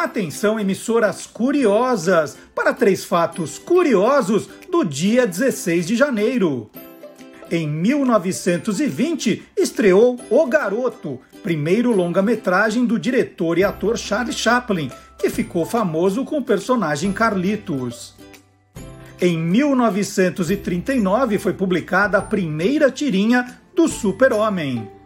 Atenção, emissoras curiosas, para três fatos curiosos do dia 16 de janeiro. Em 1920, estreou O Garoto, primeiro longa-metragem do diretor e ator Charlie Chaplin, que ficou famoso com o personagem Carlitos. Em 1939 foi publicada a primeira tirinha do Super-Homem.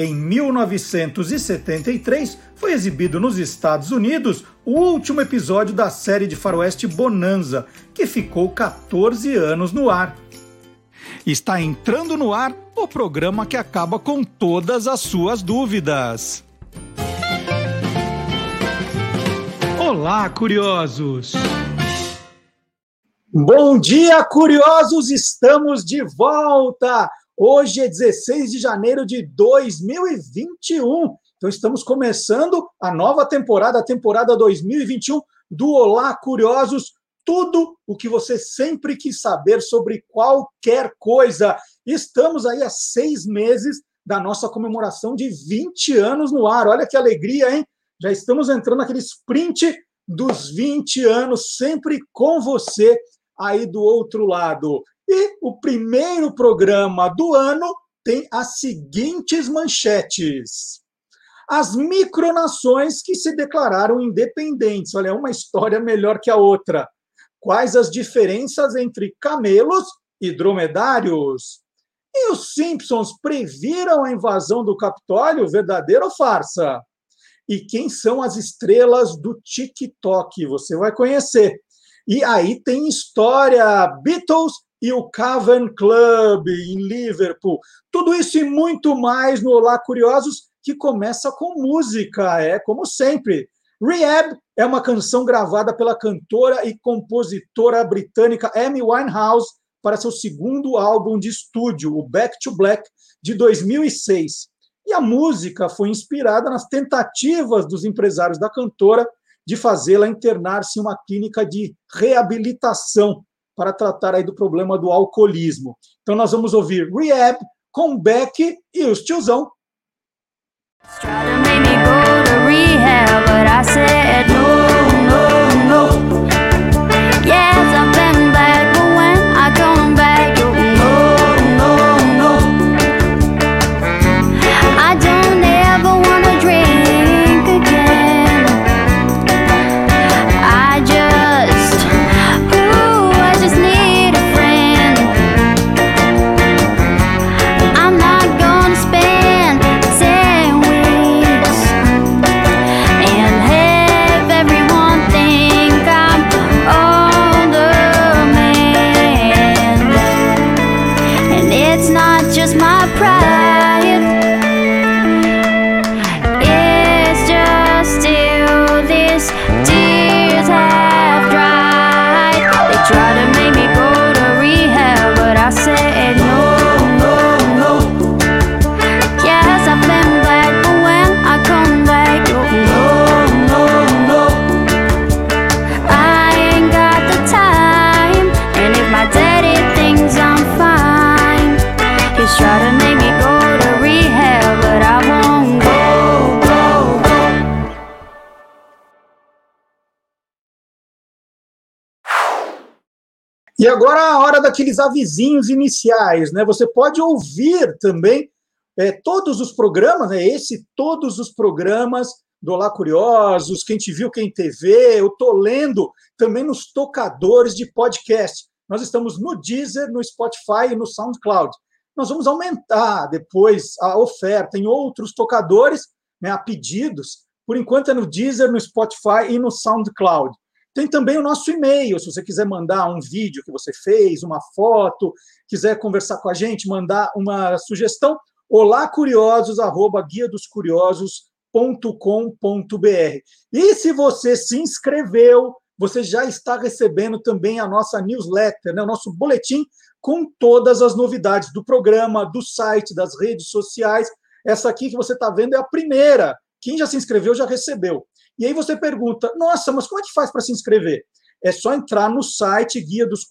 Em 1973 foi exibido nos Estados Unidos o último episódio da série de faroeste Bonanza, que ficou 14 anos no ar. Está entrando no ar o programa que acaba com todas as suas dúvidas. Olá, curiosos! Bom dia, curiosos! Estamos de volta! Hoje é 16 de janeiro de 2021. Então estamos começando a nova temporada, a temporada 2021 do Olá Curiosos. Tudo o que você sempre quis saber sobre qualquer coisa. Estamos aí há seis meses da nossa comemoração de 20 anos no ar. Olha que alegria, hein? Já estamos entrando naquele sprint dos 20 anos, sempre com você aí do outro lado. E o primeiro programa do ano tem as seguintes manchetes. As micronações que se declararam independentes. Olha, uma história melhor que a outra. Quais as diferenças entre camelos e dromedários? E os Simpsons previram a invasão do Capitólio, verdadeira ou farsa? E quem são as estrelas do TikTok? Você vai conhecer. E aí tem história, Beatles e o Cavern Club em Liverpool. Tudo isso e muito mais no Olá Curiosos, que começa com música, é como sempre. Rehab é uma canção gravada pela cantora e compositora britânica Amy Winehouse para seu segundo álbum de estúdio, o Back to Black, de 2006. E a música foi inspirada nas tentativas dos empresários da cantora de fazê-la internar-se em uma clínica de reabilitação para tratar aí do problema do alcoolismo. Então nós vamos ouvir Rehab com Beck e os tiozão. E agora a hora daqueles avisinhos iniciais, né? Você pode ouvir também é, todos os programas, né? Esse, todos os programas do Olá Curiosos, quem te viu, quem TV, eu tô lendo também nos tocadores de podcast. Nós estamos no Deezer, no Spotify e no SoundCloud. Nós vamos aumentar depois a oferta em outros tocadores, né, a pedidos. Por enquanto é no Deezer, no Spotify e no SoundCloud. Tem também o nosso e-mail, se você quiser mandar um vídeo que você fez, uma foto, quiser conversar com a gente, mandar uma sugestão, olá curiosos arroba guia dos curiosos.com.br. E se você se inscreveu, você já está recebendo também a nossa newsletter, né, o nosso boletim com todas as novidades do programa, do site, das redes sociais. Essa aqui que você está vendo é a primeira. Quem já se inscreveu já recebeu. E aí você pergunta: nossa, mas como é que faz para se inscrever? É só entrar no site guia dos.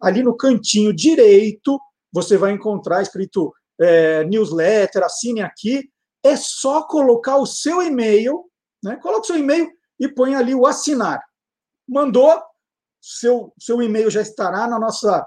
Ali no cantinho direito, você vai encontrar escrito é, newsletter, assine aqui. é só colocar o seu e-mail, né? Coloca o seu e-mail e põe ali o assinar. Mandou, seu, seu e-mail já estará na nossa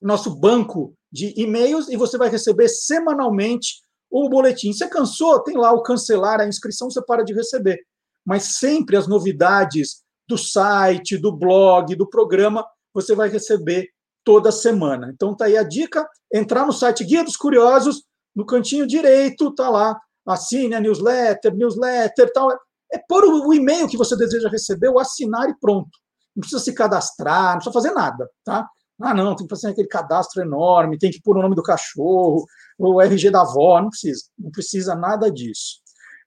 nosso banco de e-mails e você vai receber semanalmente o boletim. Você cansou? Tem lá o cancelar a inscrição, você para de receber. Mas sempre as novidades do site, do blog, do programa, você vai receber toda semana. Então tá aí a dica, entrar no site Guia dos Curiosos, no cantinho direito tá lá, assine a newsletter, newsletter, tal. É pôr o e-mail que você deseja receber, o assinar e pronto. Não precisa se cadastrar, não precisa fazer nada, tá? Ah, não, tem que fazer aquele cadastro enorme, tem que pôr o nome do cachorro, o RG da avó, não precisa, não precisa nada disso.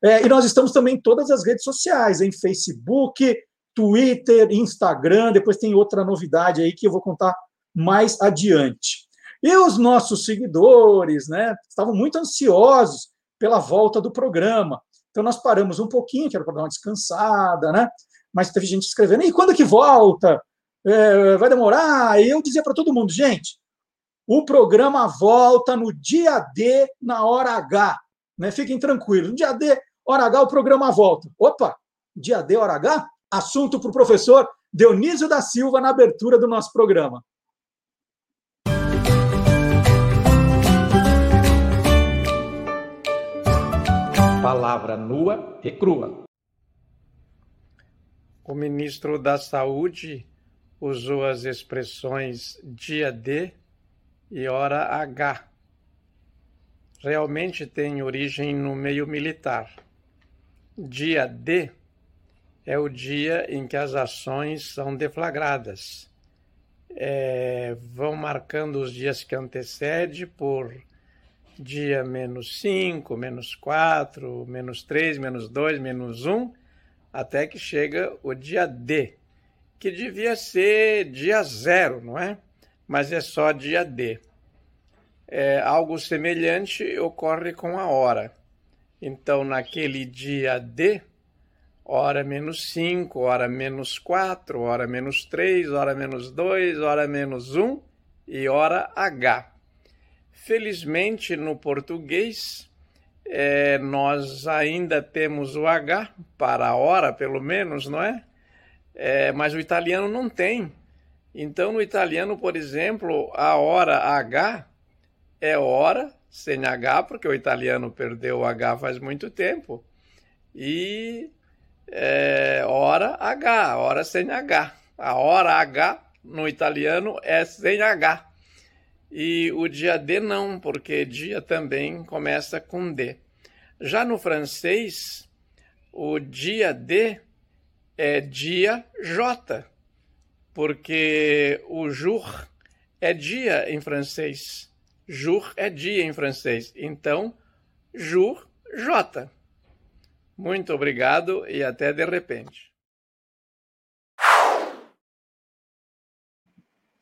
É, e nós estamos também em todas as redes sociais, em Facebook, Twitter, Instagram, depois tem outra novidade aí que eu vou contar mais adiante. E os nossos seguidores, né, estavam muito ansiosos pela volta do programa. Então nós paramos um pouquinho, que era para dar uma descansada, né? Mas teve gente escrevendo, e quando que volta? É, vai demorar? E eu dizia para todo mundo, gente, o programa volta no dia D, na hora H. Né? Fiquem tranquilos. No dia D, hora H, o programa volta. Opa, dia D, hora H? Assunto para o professor Dionísio da Silva na abertura do nosso programa. palavra nua e crua. O ministro da Saúde usou as expressões dia D e hora H. Realmente tem origem no meio militar. Dia D é o dia em que as ações são deflagradas. É, vão marcando os dias que antecede por dia menos 5, menos 4, menos 3, menos 2, menos 1, até que chega o dia D, que devia ser dia zero, não é? Mas é só dia D. É, algo semelhante ocorre com a hora. Então, naquele dia D, hora menos 5, hora menos 4, hora menos 3, hora menos 2, hora menos 1 e hora H. Felizmente, no português, é, nós ainda temos o H, para a hora, pelo menos, não é? É? Mas o italiano não tem. Então, no italiano, por exemplo, a hora H é hora sem H, porque o italiano perdeu o H faz muito tempo. E é, hora H, hora sem H. A hora H no italiano é sem H. E o dia D não, porque dia também começa com D. Já no francês, o dia D é dia J, porque o jour é dia em francês. Jour é dia em francês. Então, jour J. Muito obrigado e até de repente.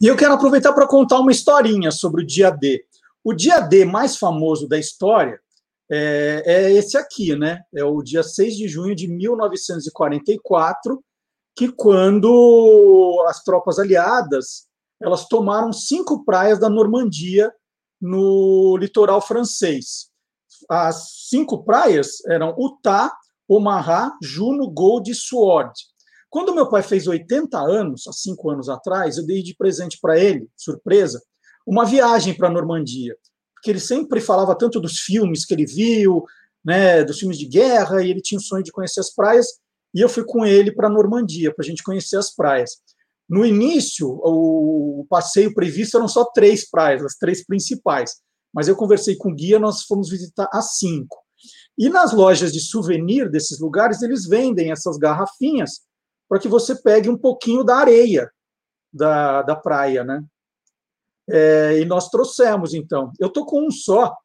E eu quero aproveitar para contar uma historinha sobre o dia D. O dia D mais famoso da história é, é, esse aqui, né? É o dia 6 de junho de 1944, que quando as tropas aliadas elas tomaram cinco praias da Normandia no litoral francês. As cinco praias eram Utah, Omaha, Juno, Gold e Sword. Quando meu pai fez 80 anos, há cinco anos atrás, eu dei de presente para ele, surpresa, uma viagem para a Normandia, porque ele sempre falava tanto dos filmes que ele viu, né, dos filmes de guerra, e ele tinha o sonho de conhecer as praias, e eu fui com ele para a Normandia, para a gente conhecer as praias. No início, o passeio previsto eram só três praias, as três principais, mas eu conversei com o guia, nós fomos visitar as cinco. E nas lojas de souvenir desses lugares, eles vendem essas garrafinhas para que você pegue um pouquinho da areia da, da praia, né? É, e nós trouxemos, então. Eu tô com um só,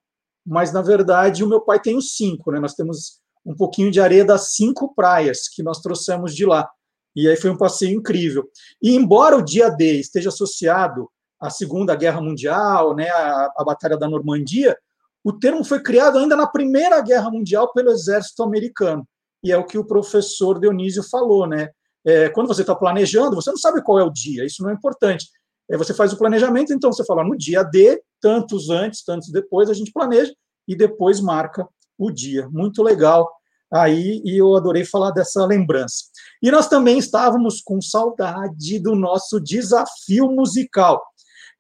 mas na verdade o meu pai tem os cinco, né? Nós temos um pouquinho de areia das cinco praias que nós trouxemos de lá. E aí foi um passeio incrível. E embora o dia D esteja associado à Segunda Guerra Mundial, né, à, à Batalha da Normandia, o termo foi criado ainda na Primeira Guerra Mundial pelo Exército Americano. E é o que o professor Dionísio falou, né? É, quando você está planejando, você não sabe qual é o dia, isso não é importante. É, você faz o planejamento, então você fala no dia D, tantos antes, tantos depois, a gente planeja e depois marca o dia. Muito legal aí, e eu adorei falar dessa lembrança. E nós também estávamos com saudade do nosso desafio musical.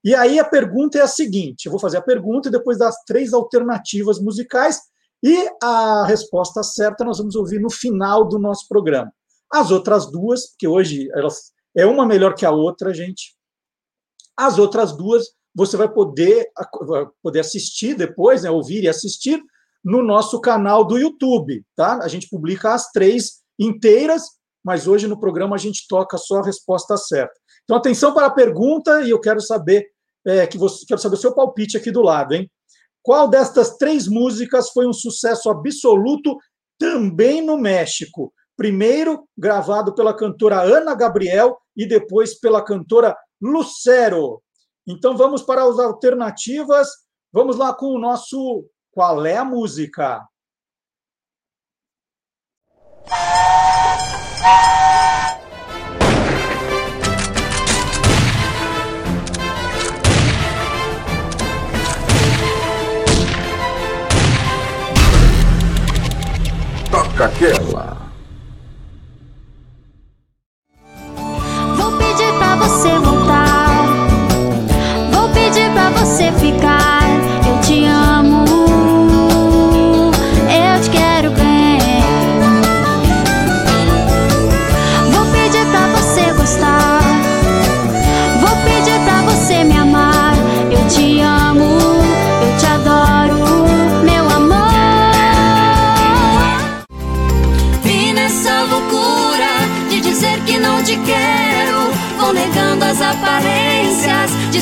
E aí a pergunta é a seguinte: eu vou fazer a pergunta e depois das três alternativas musicais, e a resposta certa nós vamos ouvir no final do nosso programa. As outras duas, porque hoje elas é uma melhor que a outra, gente. As outras duas você vai poder, poder assistir depois, né, ouvir e assistir no nosso canal do YouTube, tá? A gente publica as três inteiras, mas hoje no programa a gente toca só a resposta certa. Então atenção para a pergunta e eu quero saber é, que você quero saber o seu palpite aqui do lado, hein? Qual destas três músicas foi um sucesso absoluto também no México? Primeiro gravado pela cantora Ana Gabriel e depois pela cantora Lucero. Então vamos para as alternativas. Vamos lá com o nosso Qual é a música? Toca aquela.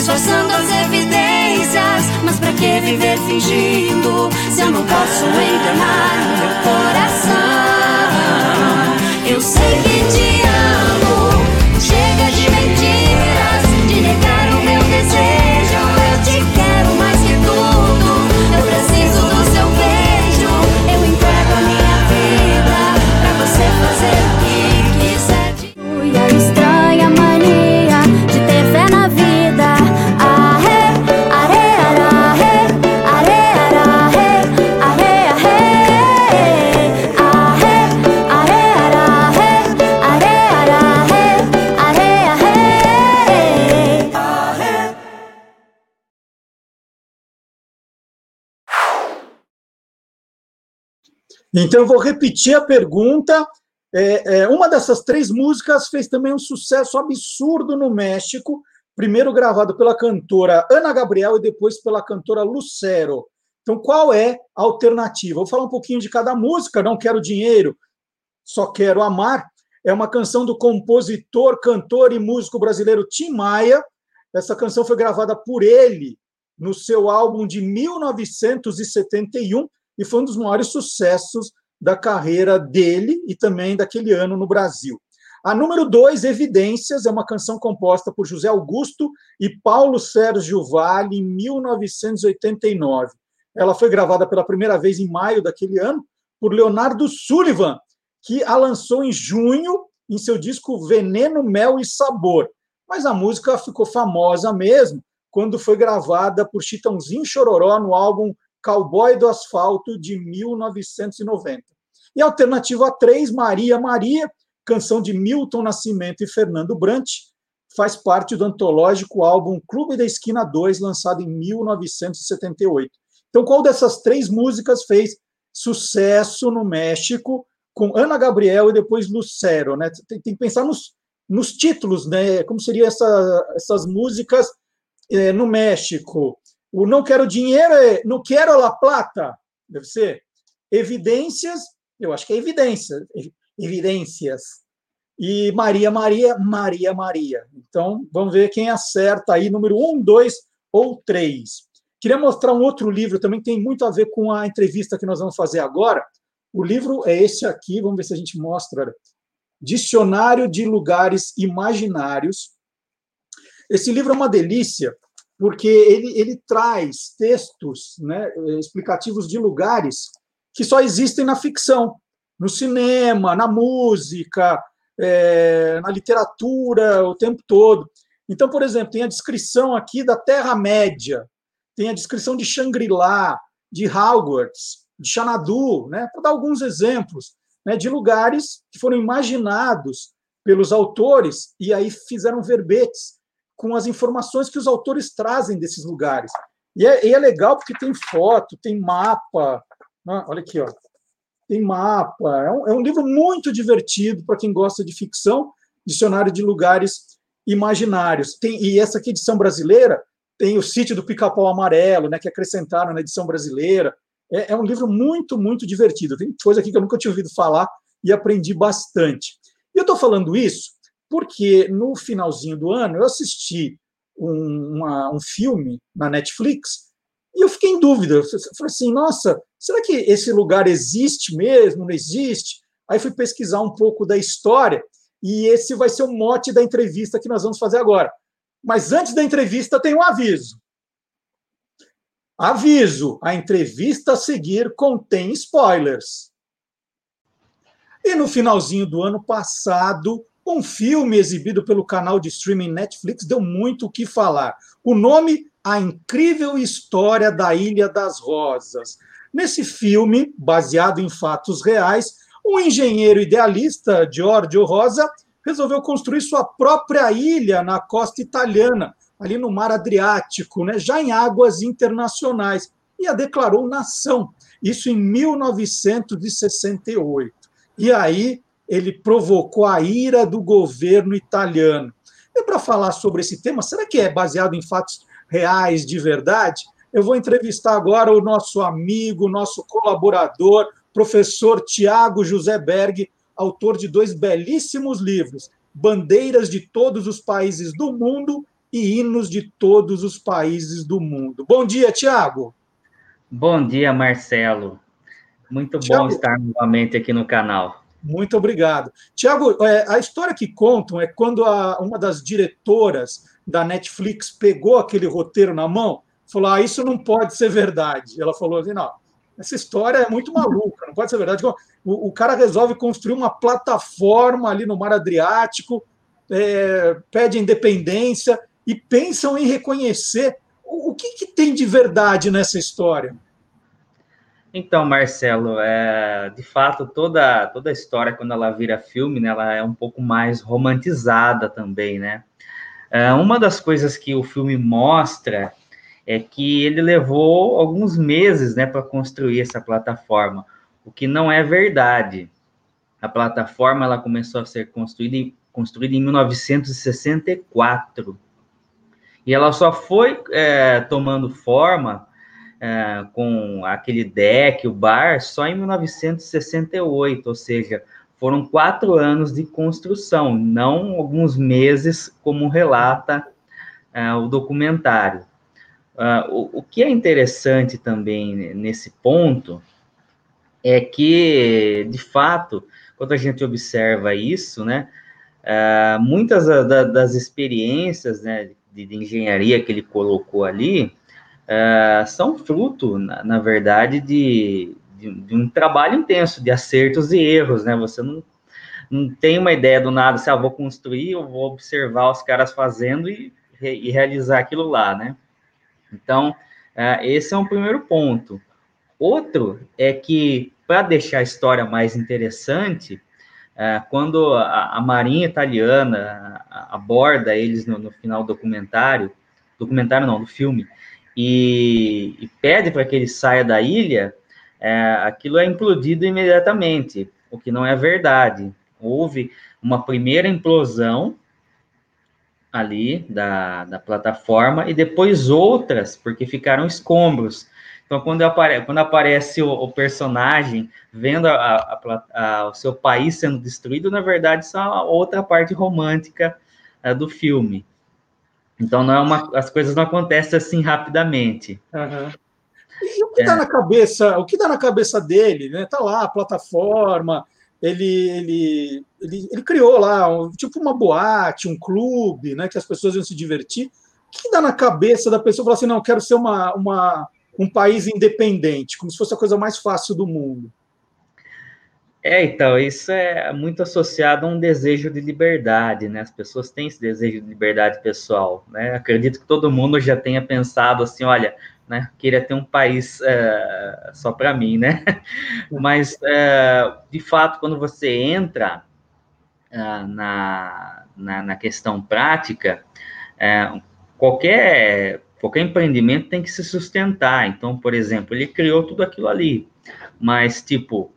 Disfarçando as evidências. Mas pra que viver fingindo se eu não posso enganar meu coração? Eu sei que te amo, chega de mentiras, de negar o meu desejo. Então, eu vou repetir a pergunta. É, é, uma dessas três músicas fez também um sucesso absurdo no México, primeiro gravado pela cantora Ana Gabriel e depois pela cantora Lucero. Então, qual é a alternativa? Vou falar um pouquinho de cada música. Não quero dinheiro, só quero amar. É uma canção do compositor, cantor e músico brasileiro Tim Maia. Essa canção foi gravada por ele no seu álbum de 1971 e foi um dos maiores sucessos da carreira dele e também daquele ano no Brasil. A número dois, Evidências, é uma canção composta por José Augusto e Paulo Sérgio Vale em 1989. Ela foi gravada pela primeira vez em maio daquele ano por Leonardo Sullivan, que a lançou em junho em seu disco Veneno, Mel e Sabor. Mas a música ficou famosa mesmo quando foi gravada por Chitãozinho Chororó no álbum Cowboy do Asfalto de 1990. E alternativa 3, Maria Maria, canção de Milton Nascimento e Fernando Brant, faz parte do antológico álbum Clube da Esquina 2, lançado em 1978. Então, qual dessas três músicas fez sucesso no México com Ana Gabriel e depois Lucero? Né? Tem, tem que pensar nos, nos títulos, né? como seriam essa, essas músicas eh, no México. O Não Quero Dinheiro é Não Quero La Plata, deve ser. Evidências, eu acho que é evidência, evidências. E Maria, Maria, Maria, Maria. Então, vamos ver quem acerta aí, número um, dois ou três. Queria mostrar um outro livro também que tem muito a ver com a entrevista que nós vamos fazer agora. O livro é esse aqui, vamos ver se a gente mostra. Dicionário de Lugares Imaginários. Esse livro é uma delícia, porque ele, ele traz textos né, explicativos de lugares que só existem na ficção, no cinema, na música, é, na literatura, o tempo todo. Então, por exemplo, tem a descrição aqui da Terra-média, tem a descrição de Shangri-La, de Hogwarts, de Xanadu, né, para dar alguns exemplos né, de lugares que foram imaginados pelos autores e aí fizeram verbetes com as informações que os autores trazem desses lugares. E é, e é legal porque tem foto, tem mapa. Né? Olha aqui, ó. tem mapa. É um, é um livro muito divertido para quem gosta de ficção, dicionário de lugares imaginários. Tem, e essa aqui, edição brasileira, tem o sítio do Pica-Pau Amarelo, né, que acrescentaram na edição brasileira. É, é, um livro muito, muito divertido. Tem coisa aqui que eu nunca tinha ouvido falar e aprendi bastante. E eu estou falando isso porque no finalzinho do ano eu assisti um, uma, um filme na Netflix e eu fiquei em dúvida. Eu falei assim, nossa, será que esse lugar existe mesmo? Não existe? Aí fui pesquisar um pouco da história e esse vai ser o mote da entrevista que nós vamos fazer agora. Mas antes da entrevista tem um aviso. Aviso: a entrevista a seguir contém spoilers. E no finalzinho do ano passado, um filme exibido pelo canal de streaming Netflix deu muito o que falar. O nome A Incrível História da Ilha das Rosas. Nesse filme, baseado em fatos reais, um engenheiro idealista, Giorgio Rosa, resolveu construir sua própria ilha na costa italiana, ali no Mar Adriático, né, já em águas internacionais, e a declarou nação. Isso em 1968. E aí ele provocou a ira do governo italiano. E para falar sobre esse tema, será que é baseado em fatos reais de verdade? Eu vou entrevistar agora o nosso amigo, nosso colaborador, professor Tiago José Berg, autor de dois belíssimos livros, Bandeiras de Todos os Países do Mundo e Hinos de Todos os Países do Mundo. Bom dia, Tiago. Bom dia, Marcelo. Muito Thiago, bom estar novamente aqui no canal. Muito obrigado. Tiago, é, a história que contam é quando a, uma das diretoras da Netflix pegou aquele roteiro na mão, falou: ah, isso não pode ser verdade. Ela falou assim: não, essa história é muito maluca, não pode ser verdade. O, o cara resolve construir uma plataforma ali no Mar Adriático, é, pede independência e pensam em reconhecer. O, o que, que tem de verdade nessa história? Então, Marcelo, é, de fato, toda, toda a história, quando ela vira filme, né, ela é um pouco mais romantizada também, né? É, uma das coisas que o filme mostra é que ele levou alguns meses, né, para construir essa plataforma, o que não é verdade. A plataforma ela começou a ser construída construída em 1964 e ela só foi é, tomando forma é, com aquele deck, o bar, só em 1968, ou seja, foram quatro anos de construção, não alguns meses, como relata é, o documentário. Uh, o, o, que é interessante também nesse ponto é que, de fato, quando a gente observa isso, né, uh, muitas da, das experiências né, de, de, engenharia que ele colocou ali uh, são fruto, na, na verdade, de, de, de, um trabalho intenso, de acertos e erros, né? Você não, não tem uma ideia do nada, se assim, ah, vou construir, eu vou observar os caras fazendo e, e realizar aquilo lá, né? Então, uh, esse é um primeiro ponto. Outro é que, para deixar a história mais interessante, uh, quando a, a, Marinha Italiana aborda eles no, no, final do documentário, documentário não, do filme, e, e pede para que ele saia da ilha, uh, aquilo é implodido imediatamente, o que não é verdade. Houve uma primeira implosão ali da, da plataforma e depois outras, porque ficaram escombros. Então, quando, apare, quando aparece o, o personagem vendo a, a, a, o seu país sendo destruído, na verdade, isso é outra parte romântica é, do filme. Então, não é uma, as coisas não acontecem assim rapidamente. Uhum. E o que está é. na cabeça? O que dá na cabeça dele? Né? Tá lá a plataforma, ele, ele, ele, ele criou lá um, tipo uma boate, um clube, né, que as pessoas iam se divertir. O que dá na cabeça da pessoa falar assim, não, eu quero ser uma, uma, um país independente, como se fosse a coisa mais fácil do mundo? É, então, isso é muito associado a um desejo de liberdade, né? As pessoas têm esse desejo de liberdade pessoal, né? Acredito que todo mundo já tenha pensado assim, olha, né? Queria ter um país é, só para mim, né? Mas, é, de fato, quando você entra é, na, na, na, questão prática, é, qualquer, qualquer empreendimento tem que se sustentar. Então, por exemplo, ele criou tudo aquilo ali, mas, tipo,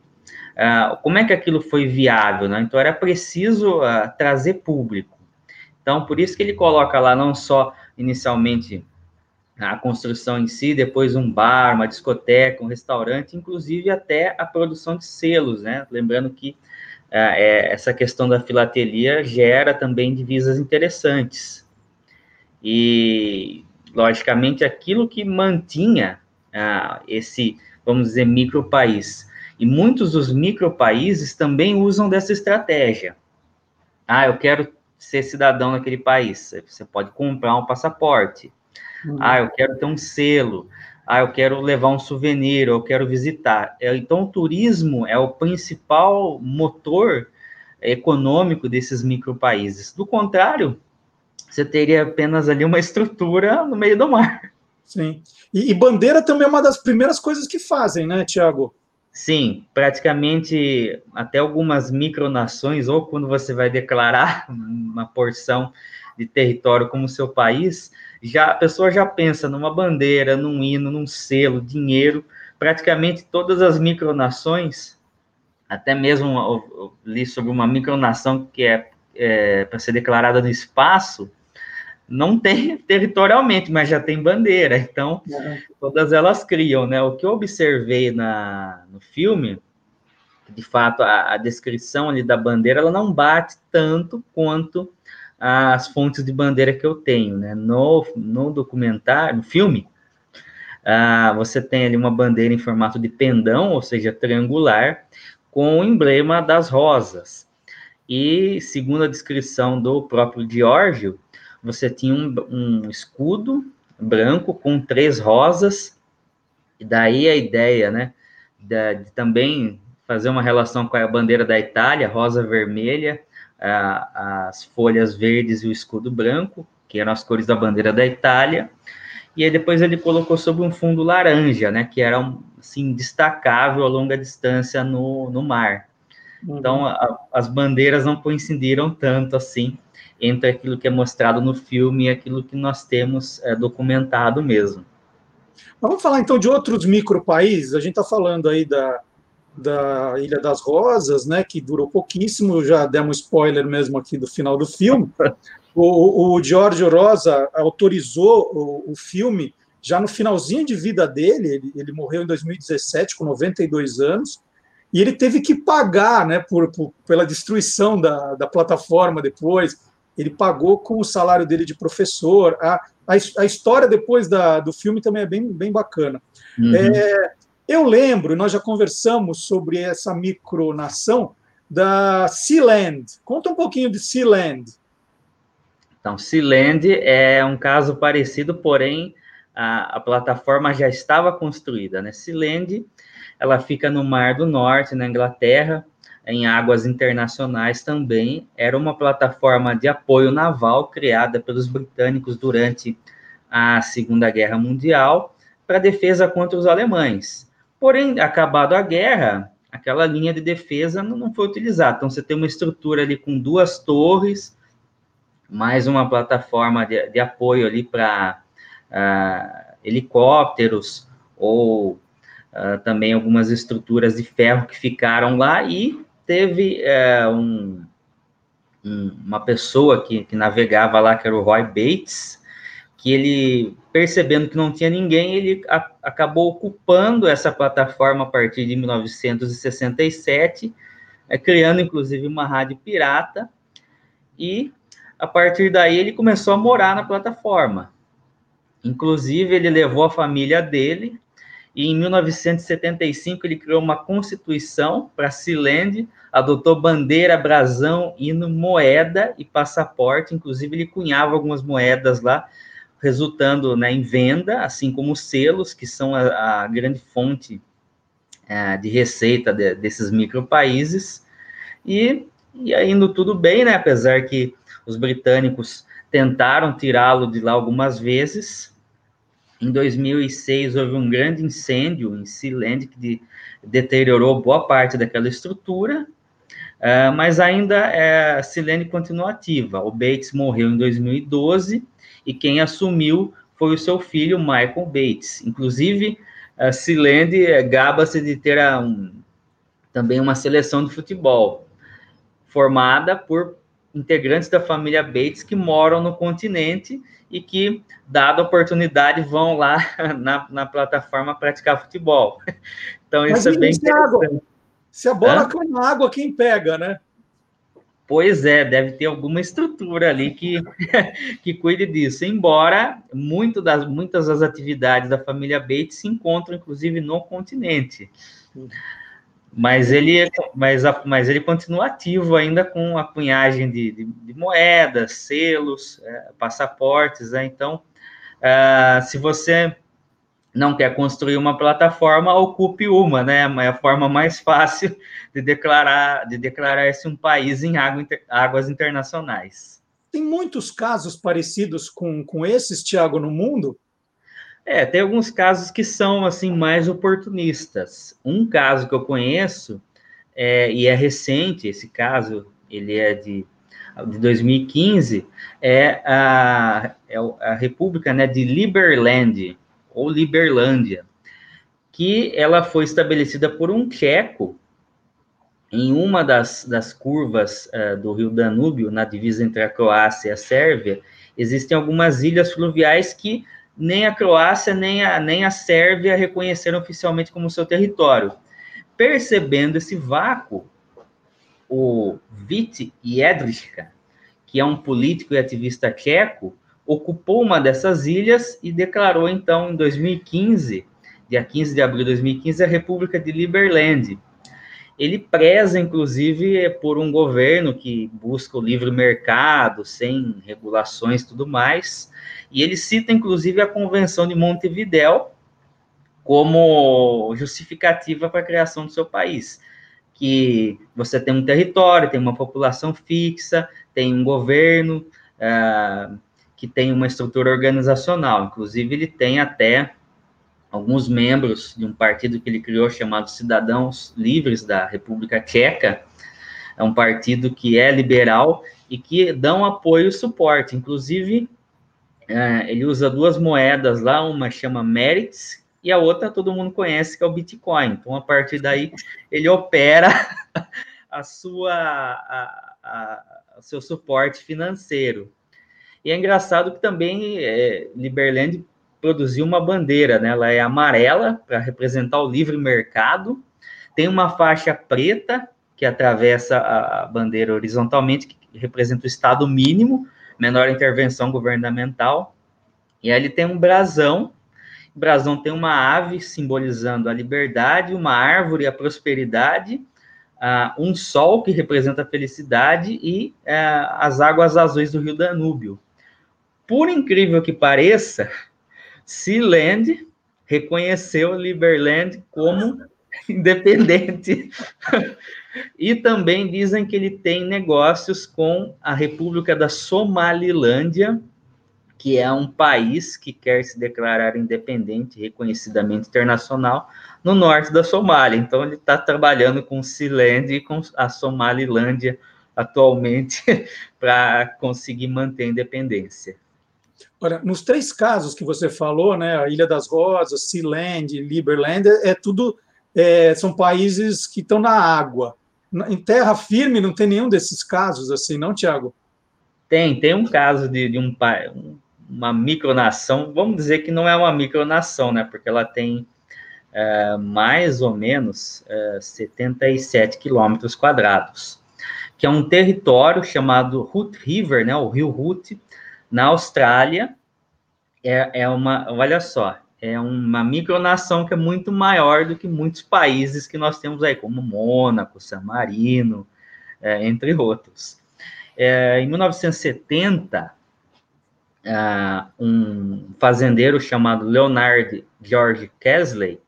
uh, como é que aquilo foi viável? Né? Então, era preciso uh, trazer público. Então, por isso que ele coloca lá não só inicialmente a construção em si, depois um bar, uma discoteca, um restaurante, inclusive até a produção de selos, né? Lembrando que uh, é, essa questão da filatelia gera também divisas interessantes. E, logicamente, aquilo que mantinha uh, esse, vamos dizer, micro país. E muitos dos micro países também usam dessa estratégia. Ah, eu quero ser cidadão daquele país. Você pode comprar um passaporte. Uhum. Ah, eu quero ter um selo. Ah, eu quero levar um souvenir, eu quero visitar. É, então, o turismo é o principal motor econômico desses micro países. Do contrário, você teria apenas ali uma estrutura no meio do mar. Sim. E, e bandeira também é uma das primeiras coisas que fazem, né, Tiago? Sim, praticamente até algumas micronações, ou quando você vai declarar uma porção de território como seu país, já a pessoa já pensa numa bandeira, num hino, num selo, dinheiro. Praticamente todas as micronações, até mesmo eu, eu li sobre uma micronação que é, é para ser declarada no espaço, não tem territorialmente, mas já tem bandeira, então é. todas elas criam, né? O que eu observei na, no filme, de fato, a, a, descrição ali da bandeira, ela não bate tanto quanto as fontes de bandeira que eu tenho, né? No, no documentário, no filme, uh, você tem ali uma bandeira em formato de pendão, ou seja, triangular, com o emblema das rosas. E, segundo a descrição do próprio Giorgio, você tinha um, um escudo branco com três rosas, e daí a ideia, né, de, de, também fazer uma relação com a bandeira da Itália, rosa vermelha, a, as folhas verdes e o escudo branco, que eram as cores da bandeira da Itália, e aí depois ele colocou sobre um fundo laranja, né, que era assim destacável a longa distância no, no mar. Uhum. Então a, as bandeiras não coincidiram tanto assim entre aquilo que é mostrado no filme e aquilo que nós temos é, documentado mesmo. Vamos falar então de outros micropaíses. A gente está falando aí da, da Ilha das Rosas, né, que durou pouquíssimo, já demos spoiler mesmo aqui do final do filme. O, o Giorgio Rosa autorizou o, o, filme já no finalzinho de vida dele, ele, ele, morreu em 2017 com 92 anos, e ele teve que pagar né, por, por pela destruição da, da plataforma depois, ele pagou com o salário dele de professor. A, a, a história depois da, do filme também é bem, bem bacana. Uhum. É, eu lembro, nós já conversamos sobre essa micronação da Sealand. Conta um pouquinho de Sealand. Então, Sealand é um caso parecido, porém a, a plataforma já estava construída. Né? Sealand, ela fica no Mar do Norte, na Inglaterra, em águas internacionais também, era uma plataforma de apoio naval criada pelos britânicos durante a Segunda Guerra Mundial para defesa contra os alemães. Porém, acabado a guerra, aquela linha de defesa não foi utilizada. Então, você tem uma estrutura ali com duas torres, mais uma plataforma de, de apoio ali para uh, helicópteros ou uh, também algumas estruturas de ferro que ficaram lá e teve é, um, um, uma pessoa que, que navegava lá, que era o Roy Bates, que ele, percebendo que não tinha ninguém, ele a, acabou ocupando essa plataforma a partir de 1967, é, criando inclusive uma rádio pirata, e a partir daí ele começou a morar na plataforma. Inclusive, ele levou a família dele, e em 1975 ele criou uma constituição para Sealand, adotou bandeira, brasão, hino, moeda e passaporte, inclusive ele cunhava algumas moedas lá, resultando né, em venda, assim como selos, que são a, a grande fonte é, de receita de, desses micropaíses, e, e indo tudo bem, né, apesar que os britânicos tentaram tirá-lo de lá algumas vezes, Em 2006 houve um grande incêndio em Sealand que de, deteriorou boa parte daquela estrutura, uh, mas ainda é, Sealand continua ativa. O Bates morreu em 2012 e quem assumiu foi o seu filho Michael Bates. Inclusive, a Sealand gaba-se de ter um, também uma seleção de futebol formada por integrantes da família Bates que moram no continente e que, dada a oportunidade, vão lá na, na plataforma praticar futebol. Então, Mas isso é bem se a água-. Se a bola Hã? cai na água, quem pega, né? Pois é, deve ter alguma estrutura ali que, que cuide disso. Embora muito das, muitas das atividades da família Bates se encontram, inclusive, no continente. Mas ele, mas, a- mas ele continua ativo ainda com a cunhagem de, de- de moedas, selos, é, passaportes. né? Então, ah, se você não quer construir uma plataforma, ocupe uma, né? É a forma mais fácil de declarar de declarar-se um país em água águas internacionais. Tem muitos casos parecidos com, com esses, Tiago, no mundo. É, tem alguns casos que são assim mais oportunistas. Um caso que eu conheço é, e é recente, esse caso ele é de, de 2015, é a, é a República né, de Liberland ou Liberlândia, que ela foi estabelecida por um tcheco em uma das, das curvas eh, do rio Danúbio, na divisa entre a Croácia e a Sérvia, existem algumas ilhas fluviais que nem a Croácia nem a, nem a Sérvia reconheceram oficialmente como seu território. Percebendo esse vácuo, o Vít Jedlička, que é um político e ativista tcheco, ocupou uma dessas ilhas e declarou, então, em 2015, dia 15 de abril de 2015, a República de Liberland. Ele preza, inclusive, por um governo que busca o livre mercado, sem regulações e tudo mais, e ele cita, inclusive, a Convenção de Montevidéu como justificativa para a criação do seu país. Que você tem um território, tem uma população fixa, tem um governo ah, que tem uma estrutura organizacional. Inclusive, ele tem até alguns membros de um partido que ele criou chamado Cidadãos Livres da República Tcheca. É um partido que é liberal e que dão apoio e suporte. Inclusive, é, ele usa duas moedas lá, uma chama Merits e a outra todo mundo conhece, que é o Bitcoin. Então, a partir daí, ele opera a sua, a, a, o seu suporte financeiro. E é engraçado que também é, Liberland produziu uma bandeira, né? Ela é amarela para representar o livre mercado, tem uma faixa preta que atravessa a bandeira horizontalmente, que representa o estado mínimo, menor intervenção governamental. E ele tem um brasão. O brasão tem uma ave simbolizando a liberdade, uma árvore a prosperidade, ah, um sol que representa a felicidade e ah, as águas azuis do rio Danúbio. Por incrível que pareça, Sealand reconheceu Liberland como independente. e também dizem que ele tem negócios com a República da Somalilândia, que é um país que quer se declarar independente, reconhecidamente internacional, no norte da Somália. Então, ele está trabalhando com Sealand e com a Somalilândia atualmente para conseguir manter a independência. Olha, nos três casos que você falou, né, a Ilha das Rosas, Sealand, Liberland, é, é tudo é, são países que estão na água. Em terra firme não tem nenhum desses casos assim, não, Tiago? Tem, tem um caso de, de um, um- uma micronação, vamos dizer que não é uma micronação, né? Porque ela tem é, mais ou menos é, 77 quilômetros quadrados, que é um território chamado Hoot River, né? O rio Hoot, na Austrália. É, é uma, olha só, é uma micronação que é muito maior do que muitos países que nós temos aí, como Mônaco, San Marino, é, entre outros. É, em 1970, ah, um fazendeiro chamado Leonard George Kesley,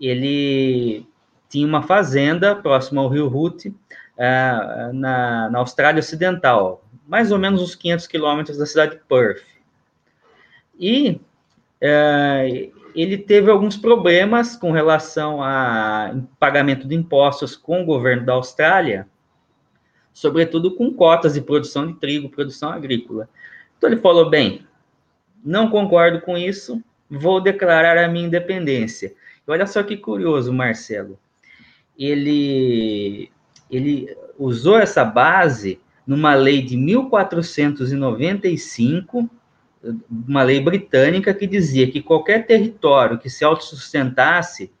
ele tinha uma fazenda próxima ao rio Hoot, ah, na, na Austrália Ocidental, mais ou menos uns 500 quilômetros da cidade de Perth. E é, ele teve alguns problemas com relação a pagamento de impostos com o governo da Austrália, sobretudo com cotas de produção de trigo, produção agrícola. Então ele falou: bem, não concordo com isso, vou declarar a minha independência. E olha só que curioso, Marcelo. Ele, ele usou essa base numa lei de 1495 uma lei britânica que dizia que qualquer território que se autossustentasse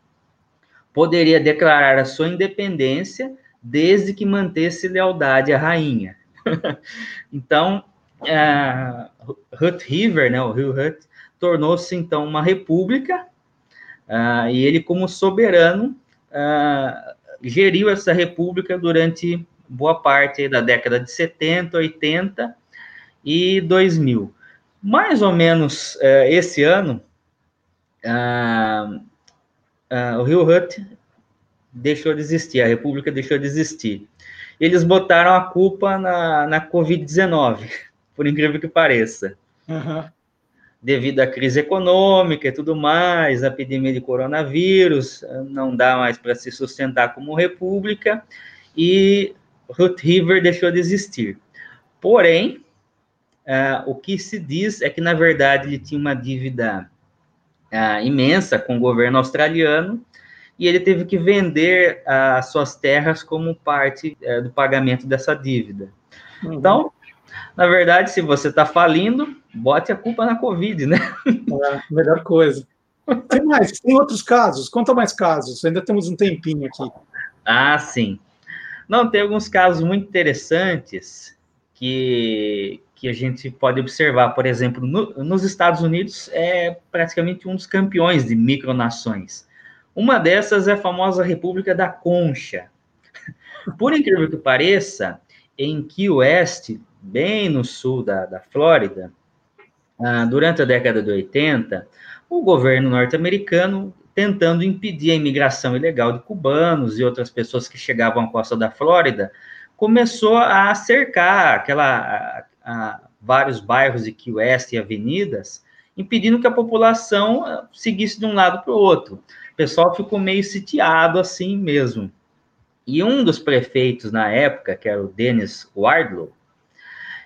poderia declarar a sua independência desde que mantesse lealdade à rainha. então, uh, Hutt River, né, o rio Hutt, tornou-se então uma república uh, e ele, como soberano, uh, geriu essa república durante boa parte da década de 70, 80 e 2000 mais ou menos uh, esse ano, uh, uh, o Rio Hut deixou de existir, a República deixou de existir. Eles botaram a culpa na, na Covid-19, por incrível que pareça. Uhum. Devido à crise econômica e tudo mais, a epidemia de coronavírus, não dá mais para se sustentar como república, e Ruth River deixou de existir. Porém, Uh, o que se diz é que, na verdade, ele tinha uma dívida uh, imensa com o governo australiano e ele teve que vender uh, suas terras como parte do pagamento dessa dívida. Uhum. Então, na verdade, se você está falindo, bote a culpa na Covid, né? É, melhor coisa. Tem mais, tem outros casos, conta mais casos, ainda temos um tempinho aqui. Ah, sim. Não, tem alguns casos muito interessantes que, que a gente pode observar, por exemplo, no, nos Estados Unidos é praticamente um dos campeões de micronações. Uma dessas é a famosa República da Concha. Por incrível que pareça, em Key West, bem no sul da, da Flórida, ah, durante a década de 80, o governo norte-americano, tentando impedir a imigração ilegal de cubanos e outras pessoas que chegavam à costa da Flórida, começou a cercar aquela, a, vários bairros de Key West e avenidas, impedindo que a população eh, seguisse de um lado para o outro. O pessoal ficou meio sitiado assim mesmo. E um dos prefeitos na época, que era o Dennis Wardlow,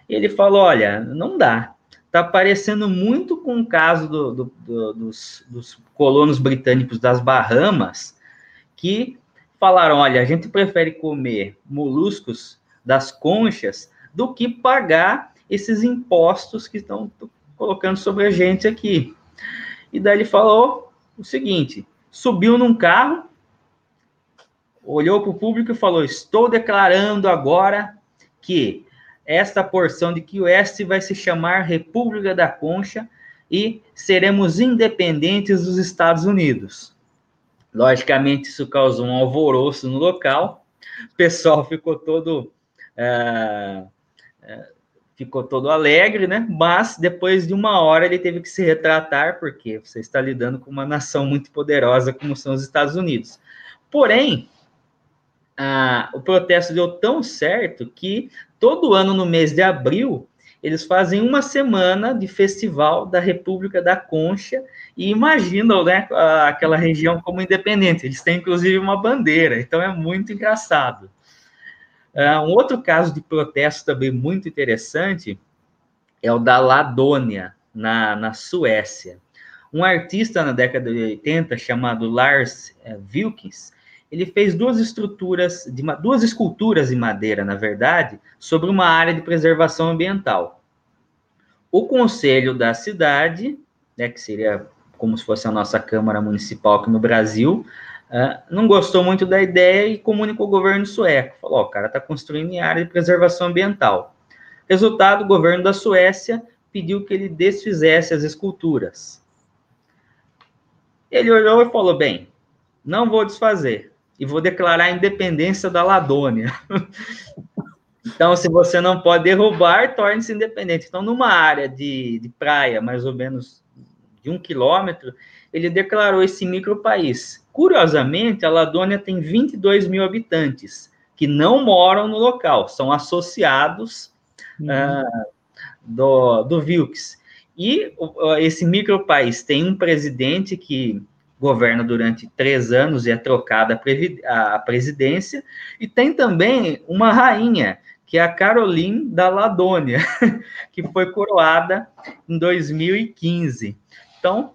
ele falou: olha, não dá. Está parecendo muito com o caso do, do, do, dos, dos colonos britânicos das Bahamas, que falaram: olha, a gente prefere comer moluscos das conchas do que pagar esses impostos que estão colocando sobre a gente aqui. E daí ele falou o seguinte: subiu num carro, olhou para o público e falou: Estou declarando agora que esta porção de Key West vai se chamar República da Concha e seremos independentes dos Estados Unidos. Logicamente, isso causou um alvoroço no local, o pessoal ficou todo. Uh, ficou todo alegre, né? Mas depois de uma hora ele teve que se retratar, porque você está lidando com uma nação muito poderosa como são os Estados Unidos. Porém, o protesto deu tão certo que todo ano no mês de abril eles fazem uma semana de festival da República da Concha e imaginam né, aquela região como independente. Eles têm inclusive uma bandeira, então é muito engraçado. Uh, um outro caso de protesto também muito interessante é o da Ladônia, na, na Suécia. Um artista na década de 80 chamado Lars uh, Wilkins, ele fez duas estruturas, de, duas esculturas de madeira, na verdade, sobre uma área de preservação ambiental. O conselho da cidade, né, que seria como se fosse a nossa Câmara Municipal aqui no Brasil, Uh, não gostou muito da ideia e comunicou ao governo sueco. Falou: o cara está construindo em área de preservação ambiental. Resultado: o governo da Suécia pediu que ele desfizesse as esculturas. Ele olhou e falou: bem, não vou desfazer e vou declarar a independência da Ladônia. então, se você não pode derrubar, torne-se independente. Então, numa área de, de praia, mais ou menos de um quilômetro, ele declarou esse micro país Curiosamente, a Ladônia tem 22 mil habitantes que não moram no local, são associados uhum. uh, do, do Vilks. E o- esse micropaís tem um presidente que governa durante três anos e é trocada a presidência, e tem também uma rainha, que é a Caroline da Ladônia, que foi coroada em 2015. Então,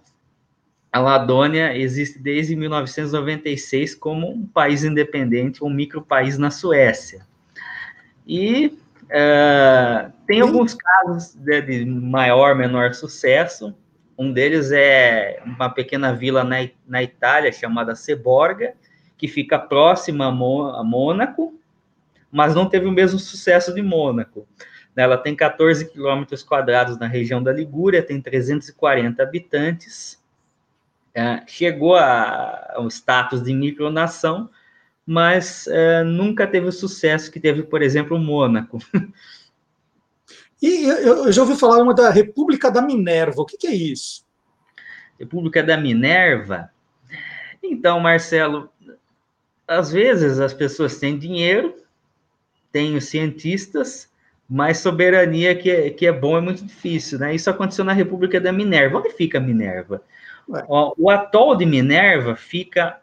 a Ladônia existe desde 1996 como um país independente, um micropaís na Suécia. E eh, tem alguns casos de, de maior, menor sucesso. Um deles é uma pequena vila na, na Itália chamada Seborga, que fica próxima a, a Mônaco, mas não teve o mesmo sucesso de Mônaco. Ela tem 14 quilômetros quadrados na região da Ligúria, tem 340 habitantes, é, chegou a- ao status de micronação, mas é, nunca teve o sucesso que teve, por exemplo, Mônaco. E eu, eu já ouvi falar uma da República da Minerva. O que, que é isso? República da Minerva. Então, Marcelo, às vezes as pessoas têm dinheiro, têm os cientistas, mas soberania que é, que é bom é muito difícil, né? Isso aconteceu na República da Minerva. Onde fica Minerva? Ó, o atol de Minerva fica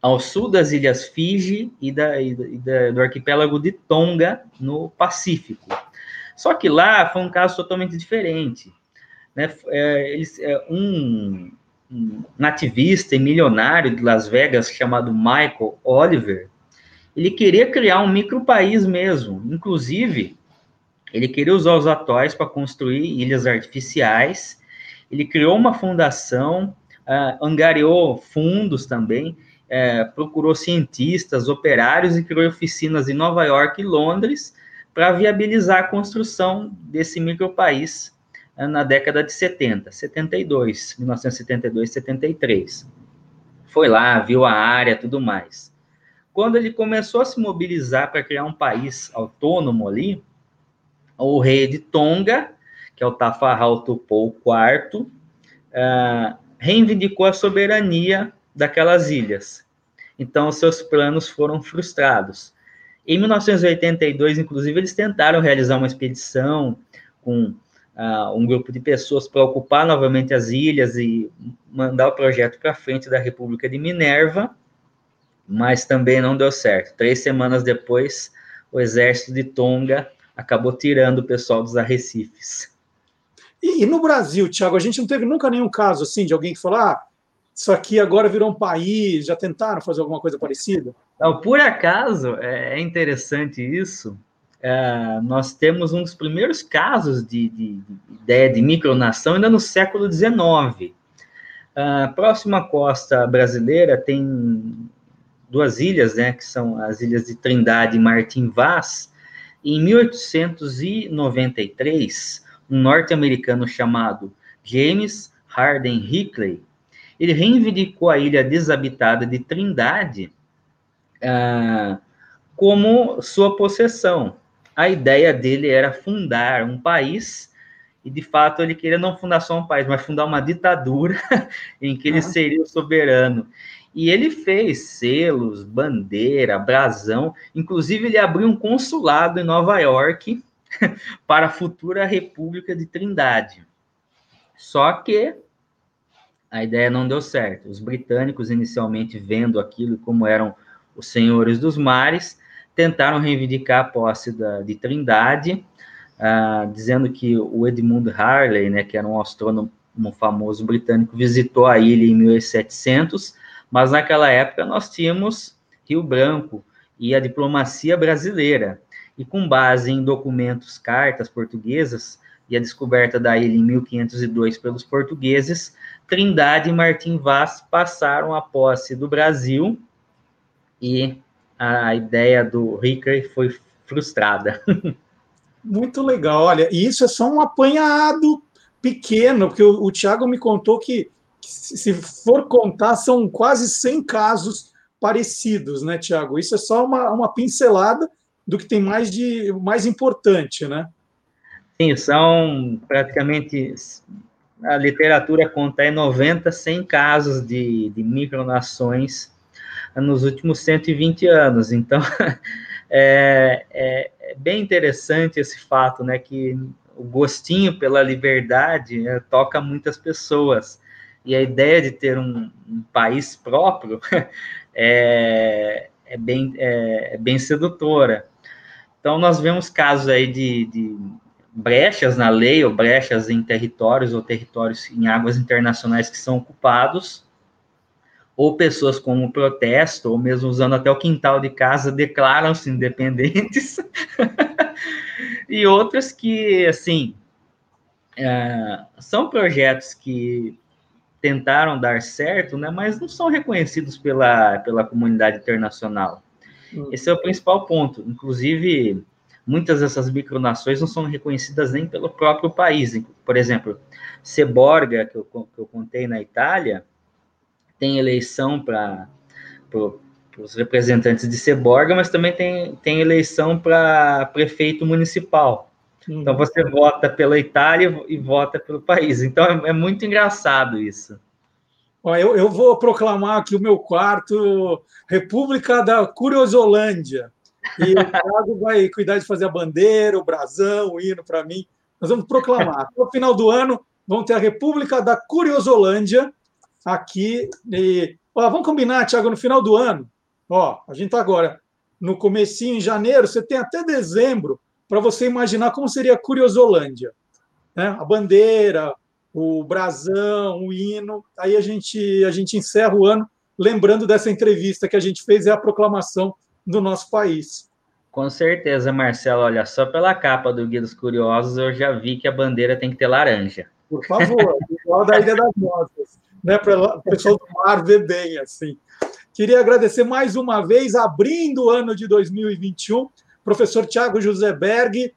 ao sul das ilhas Fiji e, e da- e da- do arquipélago de Tonga, no Pacífico. Só que lá foi um caso totalmente diferente. Né? É, eles, é, um, um nativista e milionário de Las Vegas chamado Michael Oliver, ele queria criar um micropaís mesmo. Inclusive, ele queria usar os atóis para construir ilhas artificiais. Ele criou uma fundação, ah, angariou fundos também, eh, procurou cientistas, operários e criou oficinas em Nova York e Londres para viabilizar a construção desse micropaís ah, na década de 70, 72, 1972, 73. Foi lá, viu a área, tudo mais. Quando ele começou a se mobilizar para criar um país autônomo ali, o rei de Tonga, que é o Tafarral Tupou IV, ah, reivindicou a soberania daquelas ilhas. Então, seus planos foram frustrados. Em 1982, inclusive, eles tentaram realizar uma expedição com ah, um grupo de pessoas para ocupar novamente as ilhas e mandar o projeto para frente da República de Minerva, mas também não deu certo. Três semanas depois, o exército de Tonga acabou tirando o pessoal dos arrecifes. E, e no Brasil, Tiago, a gente não teve nunca nenhum caso assim de alguém que falou: ah, isso aqui agora virou um país, já tentaram fazer alguma coisa parecida? Então, por acaso, é é interessante isso. é, nós temos um dos primeiros casos de, de- de ideia de micronação ainda no século XIX. A próxima costa brasileira tem duas ilhas, né, que são as ilhas de Trindade e Martin Vaz. Em 1893, um norte-americano chamado James Harden Hickley, ele reivindicou a ilha desabitada de Trindade ah, como sua possessão. A ideia dele era fundar um país, e de fato ele queria não fundar só um país, mas fundar uma ditadura em que ele Ah. seria o soberano. E ele fez selos, bandeira, brasão, inclusive ele abriu um consulado em Nova York para a futura República de Trindade. Só que a ideia não deu certo. Os britânicos, inicialmente vendo aquilo como eram os senhores dos mares, tentaram reivindicar a posse da, de Trindade, ah, dizendo que o Edmund Harley, né, que era um astrônomo famoso britânico, visitou a ilha em 1700, mas naquela época nós tínhamos Rio Branco e a diplomacia brasileira. E com base em documentos, cartas portuguesas e a descoberta da ilha em 1502 pelos portugueses, Trindade e Martim Vaz passaram a posse do Brasil e a ideia do Hickory foi frustrada. Muito legal. Olha, e isso é só um apanhado pequeno, porque o, o Tiago me contou que, que, se for contar, são quase 100 casos parecidos, né, Tiago? Isso é só uma, uma pincelada do que tem mais de mais importante, né? Sim, são praticamente a literatura conta aí 90, 100 casos de, de micronações nos últimos 120 anos. Então, é, é, é, bem interessante esse fato, né, que o gostinho pela liberdade é, toca muitas pessoas. E a ideia de ter um, um país próprio é, é, bem, é, é, bem sedutora. Então, nós vemos casos aí de, de brechas na lei, ou brechas em territórios, ou territórios em águas internacionais que são ocupados, ou pessoas como protesto, ou mesmo usando até o quintal de casa, declaram-se independentes. e outras que, assim, é, são projetos que tentaram dar certo, né, mas não são reconhecidos pela, pela comunidade internacional. Hum. Esse é o principal ponto. Inclusive, muitas dessas micronações não são reconhecidas nem pelo próprio país. Por exemplo, Seborga, que eu, que eu contei na Itália, tem eleição para os representantes de Seborga, mas também tem, tem eleição para prefeito municipal. Uhum. Então você vota pela Itália e vota pelo país. Então é, é muito engraçado isso. Eu, eu, vou proclamar aqui o meu quarto República da Curiosolândia. E o Thiago vai cuidar de fazer a bandeira, o brasão, o hino para mim. Nós vamos proclamar. No final do ano, vamos ter a República da Curiosolândia aqui. E, ó, vamos combinar, Thiago, no final do ano. Ó, a gente está agora no comecinho, em janeiro, você tem até dezembro para você imaginar como seria a Curiosolândia. Né? A bandeira, o brasão, o hino. Aí a gente, a gente encerra o ano lembrando dessa entrevista que a gente fez e a proclamação do nosso país. Com certeza, Marcelo. Olha, só pela capa do Guia dos Curiosos eu já vi que a bandeira tem que ter laranja. Por favor, igual da Ilha das Nossas, né? Para o pessoal do mar ver bem assim. Queria agradecer mais uma vez, abrindo o ano de 2021, professor Tiago José Berg,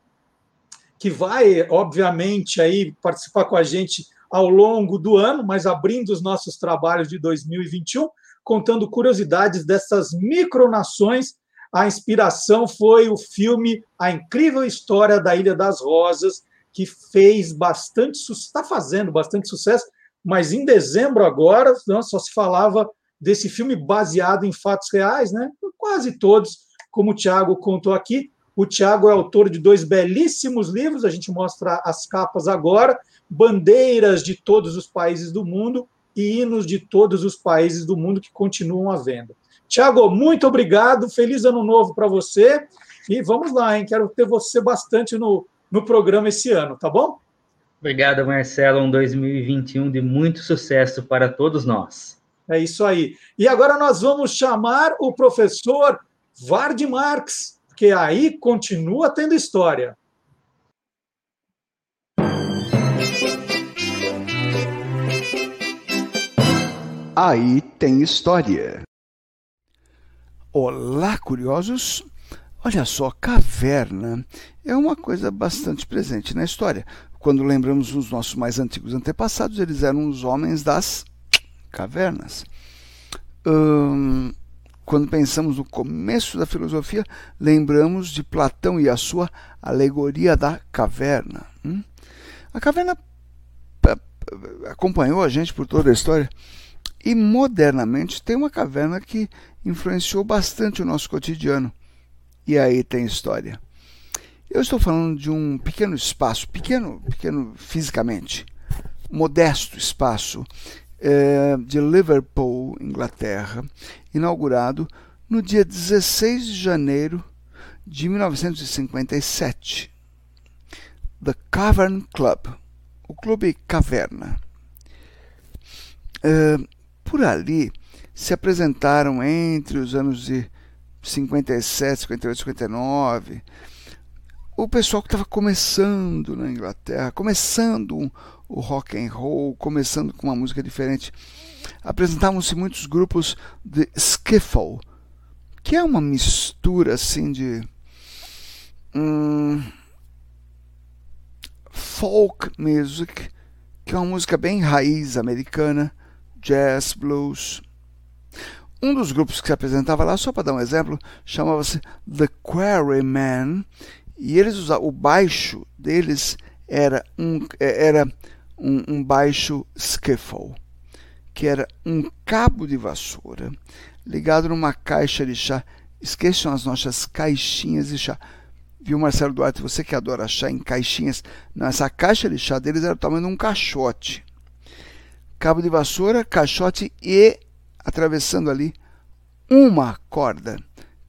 que vai, obviamente, aí participar com a gente ao longo do ano, mas abrindo os nossos trabalhos de 2021, contando curiosidades dessas micronações. A inspiração foi o filme A Incrível História da Ilha das Rosas, que fez bastante, está fazendo bastante sucesso, mas em dezembro agora não, só se falava desse filme baseado em fatos reais, né? Quase todos, como o Tiago contou aqui. O Tiago é autor de dois belíssimos livros, a gente mostra as capas agora, bandeiras de todos os países do mundo e hinos de todos os países do mundo que continuam à venda. Tiago, muito obrigado, feliz ano novo para você e vamos lá, hein? Quero ter você bastante no, no programa esse ano, tá bom? Obrigado, Marcelo. Um 2021 de muito sucesso para todos nós. É isso aí. E agora nós vamos chamar o professor Vard Marx, que aí continua tendo história. Aí tem história. Olá, curiosos! Olha só, caverna é uma coisa bastante presente na história. Quando lembramos os nossos mais antigos antepassados, eles eram os homens das cavernas. Hum, quando pensamos no começo da filosofia, lembramos de Platão e a sua alegoria da caverna. Hum? A caverna acompanhou a gente por toda a história e modernamente tem uma caverna que influenciou bastante o nosso cotidiano. E aí tem história. Eu estou falando de um pequeno espaço, pequeno, pequeno fisicamente, modesto espaço é, de Liverpool, Inglaterra, inaugurado no dia 16 de janeiro de 1957. The Cavern Club, o Clube Caverna. É, por ali se apresentaram entre os anos de 57, 58, 59 o pessoal que estava começando na Inglaterra, começando o rock and roll, começando com uma música diferente. Apresentavam-se muitos grupos de skiffle, que é uma mistura assim de hum, folk music, que é uma música bem raiz americana, jazz, blues. Um dos grupos que se apresentava lá, só para dar um exemplo, chamava-se The Quarrymen e eles usavam, o baixo deles era um, é, era um, um baixo skiffle, que era um cabo de vassoura ligado numa caixa de chá. Esqueçam as nossas caixinhas de chá. Viu, Marcelo Duarte? Você que adora chá em caixinhas. Não, essa caixa de chá deles era o tamanho de um caixote. Cabo de vassoura, caixote e atravessando ali uma corda,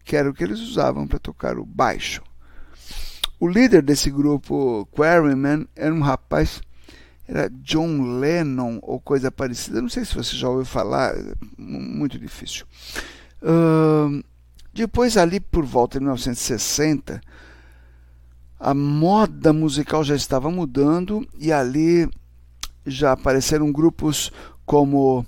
que era o que eles usavam para tocar o baixo. O líder desse grupo, Quarryman, era um rapaz, era John Lennon ou coisa parecida. Não sei se você já ouviu falar, muito difícil. Uh, depois, ali por volta de 1960, a moda musical já estava mudando e ali já apareceram grupos como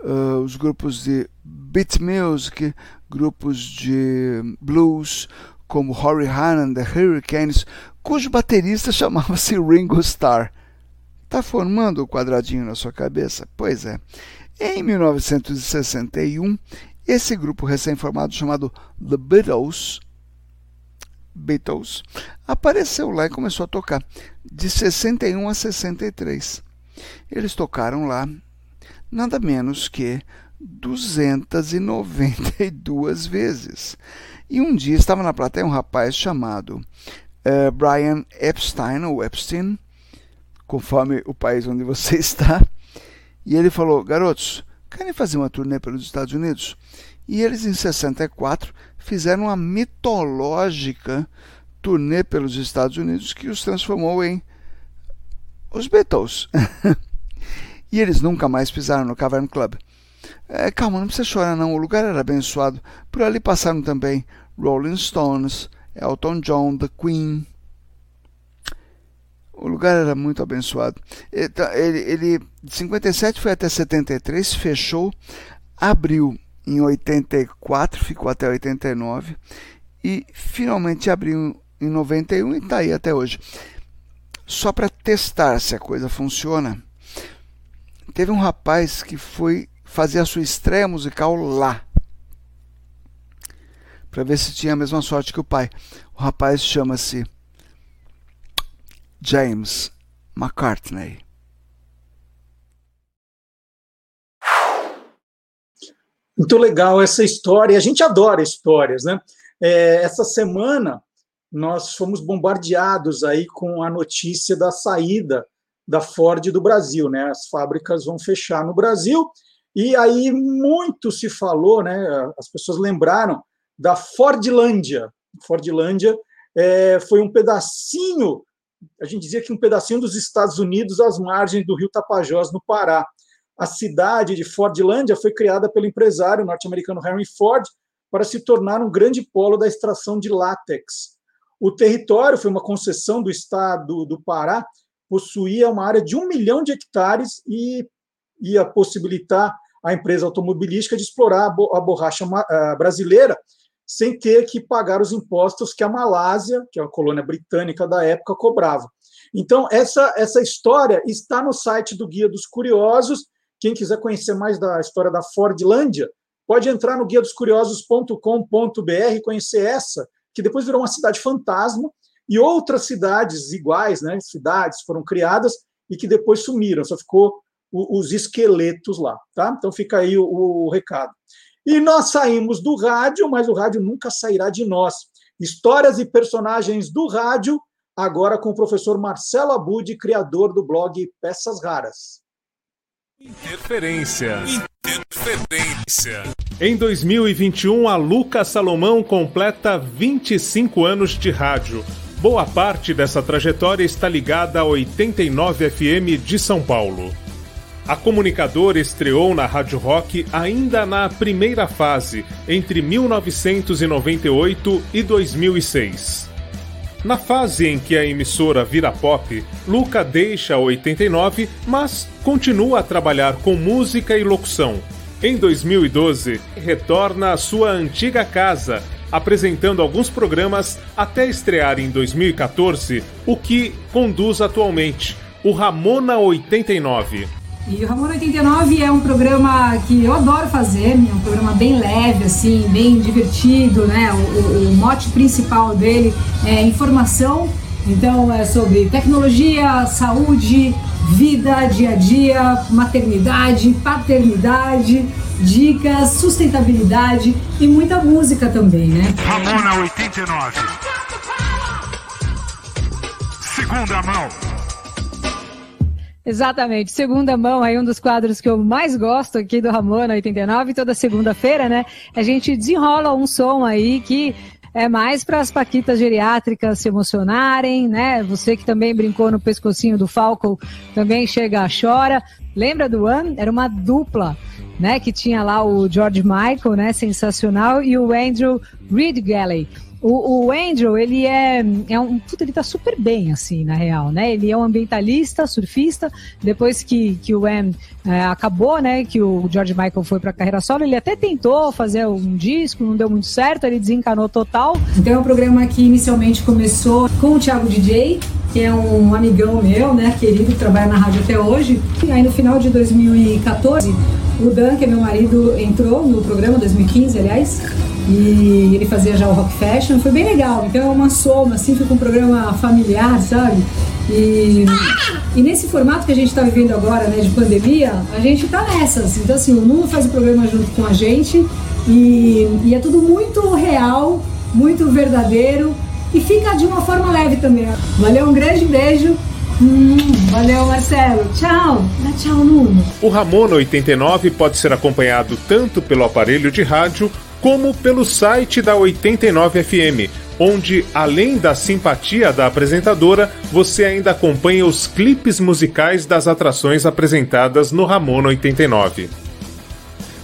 uh, os grupos de beat music, grupos de blues, como Horry Hannon, The Hurricanes, cujo baterista chamava-se Ringo Starr. Está formando o quadradinho na sua cabeça? Pois é. Em 1961, esse grupo recém-formado chamado The Beatles, Beatles apareceu lá e começou a tocar, de 61 a 63. Eles tocaram lá nada menos que 292 vezes. E um dia estava na plateia um rapaz chamado uh, Brian Epstein, ou Epstein, conforme o país onde você está, e ele falou: Garotos, querem fazer uma turnê pelos Estados Unidos? E eles, em 64, fizeram uma mitológica turnê pelos Estados Unidos que os transformou em os Beatles. e eles nunca mais pisaram no Cavern Club. É, calma, não precisa chorar não, o lugar era abençoado. Por ali passaram também Rolling Stones, Elton John, The Queen. O lugar era muito abençoado. Ele, ele de 57 foi até 73, fechou, abriu em 84, ficou até 89 e finalmente abriu em 91 e está aí até hoje. Só para testar se a coisa funciona, teve um rapaz que foi fazer a sua estreia musical lá. Para ver se tinha a mesma sorte que o pai. O rapaz chama-se James McCartney. Muito legal essa história. A gente adora histórias, né? É, essa semana nós fomos bombardeados aí com a notícia da saída da Ford do Brasil, né? As fábricas vão fechar no Brasil e aí muito se falou, né? As pessoas lembraram da Fordlândia. Fordlândia é, foi um pedacinho, a gente dizia que um pedacinho dos Estados Unidos às margens do Rio Tapajós, no Pará. A cidade de Fordlândia foi criada pelo empresário norte-americano Henry Ford para se tornar um grande polo da extração de látex. O território foi uma concessão do estado do Pará, possuía uma área de um milhão de hectares e ia possibilitar a empresa automobilística de explorar a borracha brasileira sem ter que pagar os impostos que a Malásia, que é a colônia britânica da época, cobrava. Então, essa, essa história está no site do Guia dos Curiosos. Quem quiser conhecer mais da história da Fordlândia, pode entrar no guia dos curiosos.com.br e conhecer essa, que depois virou uma cidade fantasma, e outras cidades iguais, né, cidades foram criadas e que depois sumiram, só ficou os esqueletos lá, tá? Então fica aí o, o recado. E nós saímos do rádio, mas o rádio nunca sairá de nós. Histórias e personagens do rádio, agora com o professor Marcelo Abud, criador do blog Peças Raras. Interferência. Em 2021, a Lucas Salomão completa 25 anos de rádio. Boa parte dessa trajetória está ligada a 89 FM de São Paulo. A comunicadora estreou na Rádio Rock ainda na primeira fase, entre 1998 e 2006. Na fase em que a emissora vira pop, Luca deixa 89, mas continua a trabalhar com música e locução. Em 2012, retorna à sua antiga casa, apresentando alguns programas até estrear em 2014 o que conduz atualmente, o Ramona 89. E o Ramon 89 é um programa que eu adoro fazer, é um programa bem leve, assim, bem divertido, né? O, o, o mote principal dele é informação, então é sobre tecnologia, saúde, vida, dia a dia, maternidade, paternidade, dicas, sustentabilidade e muita música também, né? Ramona 89. Segunda mão. Exatamente. Segunda mão aí um dos quadros que eu mais gosto aqui do Ramona 89, toda segunda-feira, né? A gente desenrola um som aí que é mais para as paquitas geriátricas se emocionarem, né? Você que também brincou no pescocinho do Falco também chega, chora. Lembra do One? Era uma dupla, né? Que tinha lá o George Michael, né? Sensacional, e o Andrew Reed Galley. O, o Andrew, ele é, é um. Puta, ele tá super bem, assim, na real, né? Ele é um ambientalista, surfista. Depois que, que o Am é, acabou, né? Que o George Michael foi pra carreira solo, ele até tentou fazer um disco, não deu muito certo, ele desencanou total. Então é um programa que inicialmente começou com o Thiago DJ, que é um amigão meu, né? Querido, que trabalha na rádio até hoje. E aí no final de 2014, o Dan, que é meu marido, entrou no programa, 2015, aliás e ele fazia já o Rock Fashion, foi bem legal. Então é uma soma, assim, fica um programa familiar, sabe? E, e nesse formato que a gente está vivendo agora, né, de pandemia, a gente tá nessas. Então, assim, o Nuno faz o programa junto com a gente e, e é tudo muito real, muito verdadeiro e fica de uma forma leve também. Valeu, um grande beijo. Hum, valeu, Marcelo. Tchau. Dá tchau, Nuno. O Ramona 89 pode ser acompanhado tanto pelo aparelho de rádio como pelo site da 89 FM, onde, além da simpatia da apresentadora, você ainda acompanha os clipes musicais das atrações apresentadas no Ramona 89.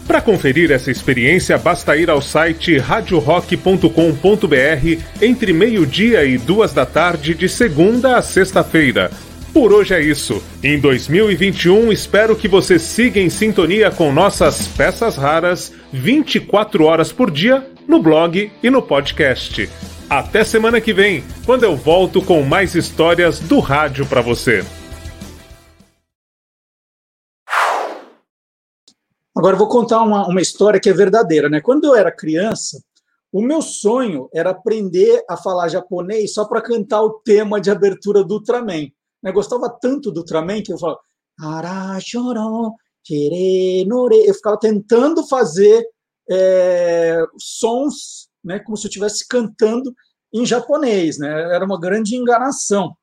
Para conferir essa experiência, basta ir ao site radiorock.com.br entre meio-dia e duas da tarde de segunda a sexta-feira por hoje é isso. Em 2021, espero que você siga em sintonia com nossas peças raras 24 horas por dia no blog e no podcast. Até semana que vem, quando eu volto com mais histórias do rádio para você. Agora vou contar uma, uma história que é verdadeira, né? Quando eu era criança, o meu sonho era aprender a falar japonês só para cantar o tema de abertura do Ultraman. Né? Gostava tanto do Ultraman que eu falava eu ficava tentando fazer é, sons né, como se eu estivesse cantando em japonês. Né? Era uma grande enganação.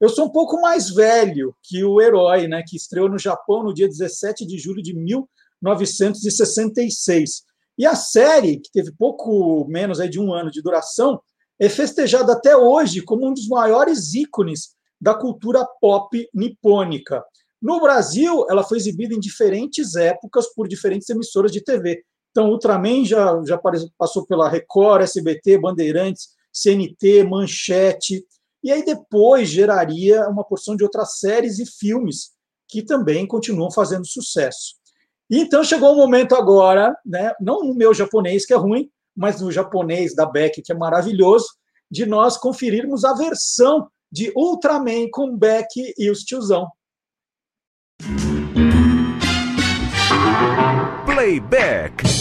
Eu sou um pouco mais velho que o herói, né, que estreou no Japão no dia 17 de julho de 1966. E a série, que teve pouco menos aí de um ano de duração, é festejada até hoje como um dos maiores ícones da cultura pop nipônica. No Brasil, ela foi exibida em diferentes épocas por diferentes emissoras de TV. Então, Ultraman já, já passou pela Record, SBT, Bandeirantes, CNT, Manchete. E aí depois geraria uma porção de outras séries e filmes que também continuam fazendo sucesso. E então chegou o momento agora, né, não no meu japonês, que é ruim, mas no japonês da Beck, que é maravilhoso, de nós conferirmos a versão de Ultraman com Beck e os tiozão. Playback.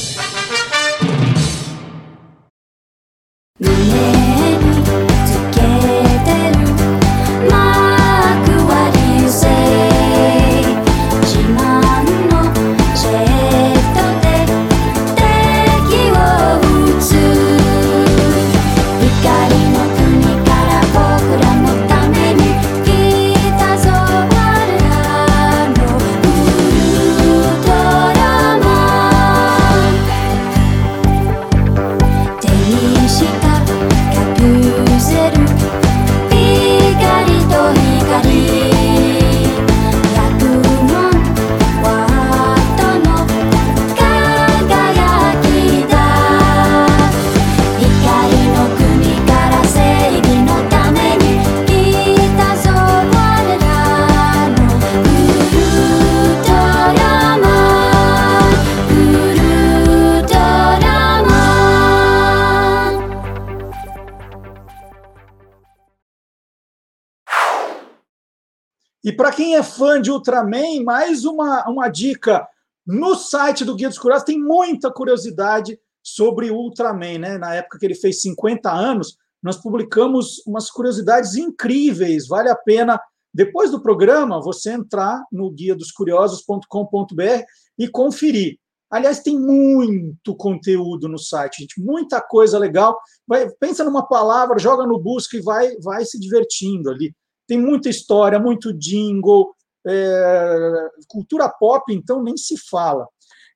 E para quem é fã de Ultraman, mais uma, uma dica. No site do Guia dos Curiosos tem muita curiosidade sobre Ultraman. Né? Na época que ele fez 50 anos, nós publicamos umas curiosidades incríveis. Vale a pena, depois do programa, você entrar no guia dos curiosos.com.br e conferir. Aliás, tem muito conteúdo no site, gente, muita coisa legal. Vai, pensa numa palavra, joga no busca e vai, vai se divertindo ali. Tem muita história, muito jingle, é, cultura pop, então nem se fala.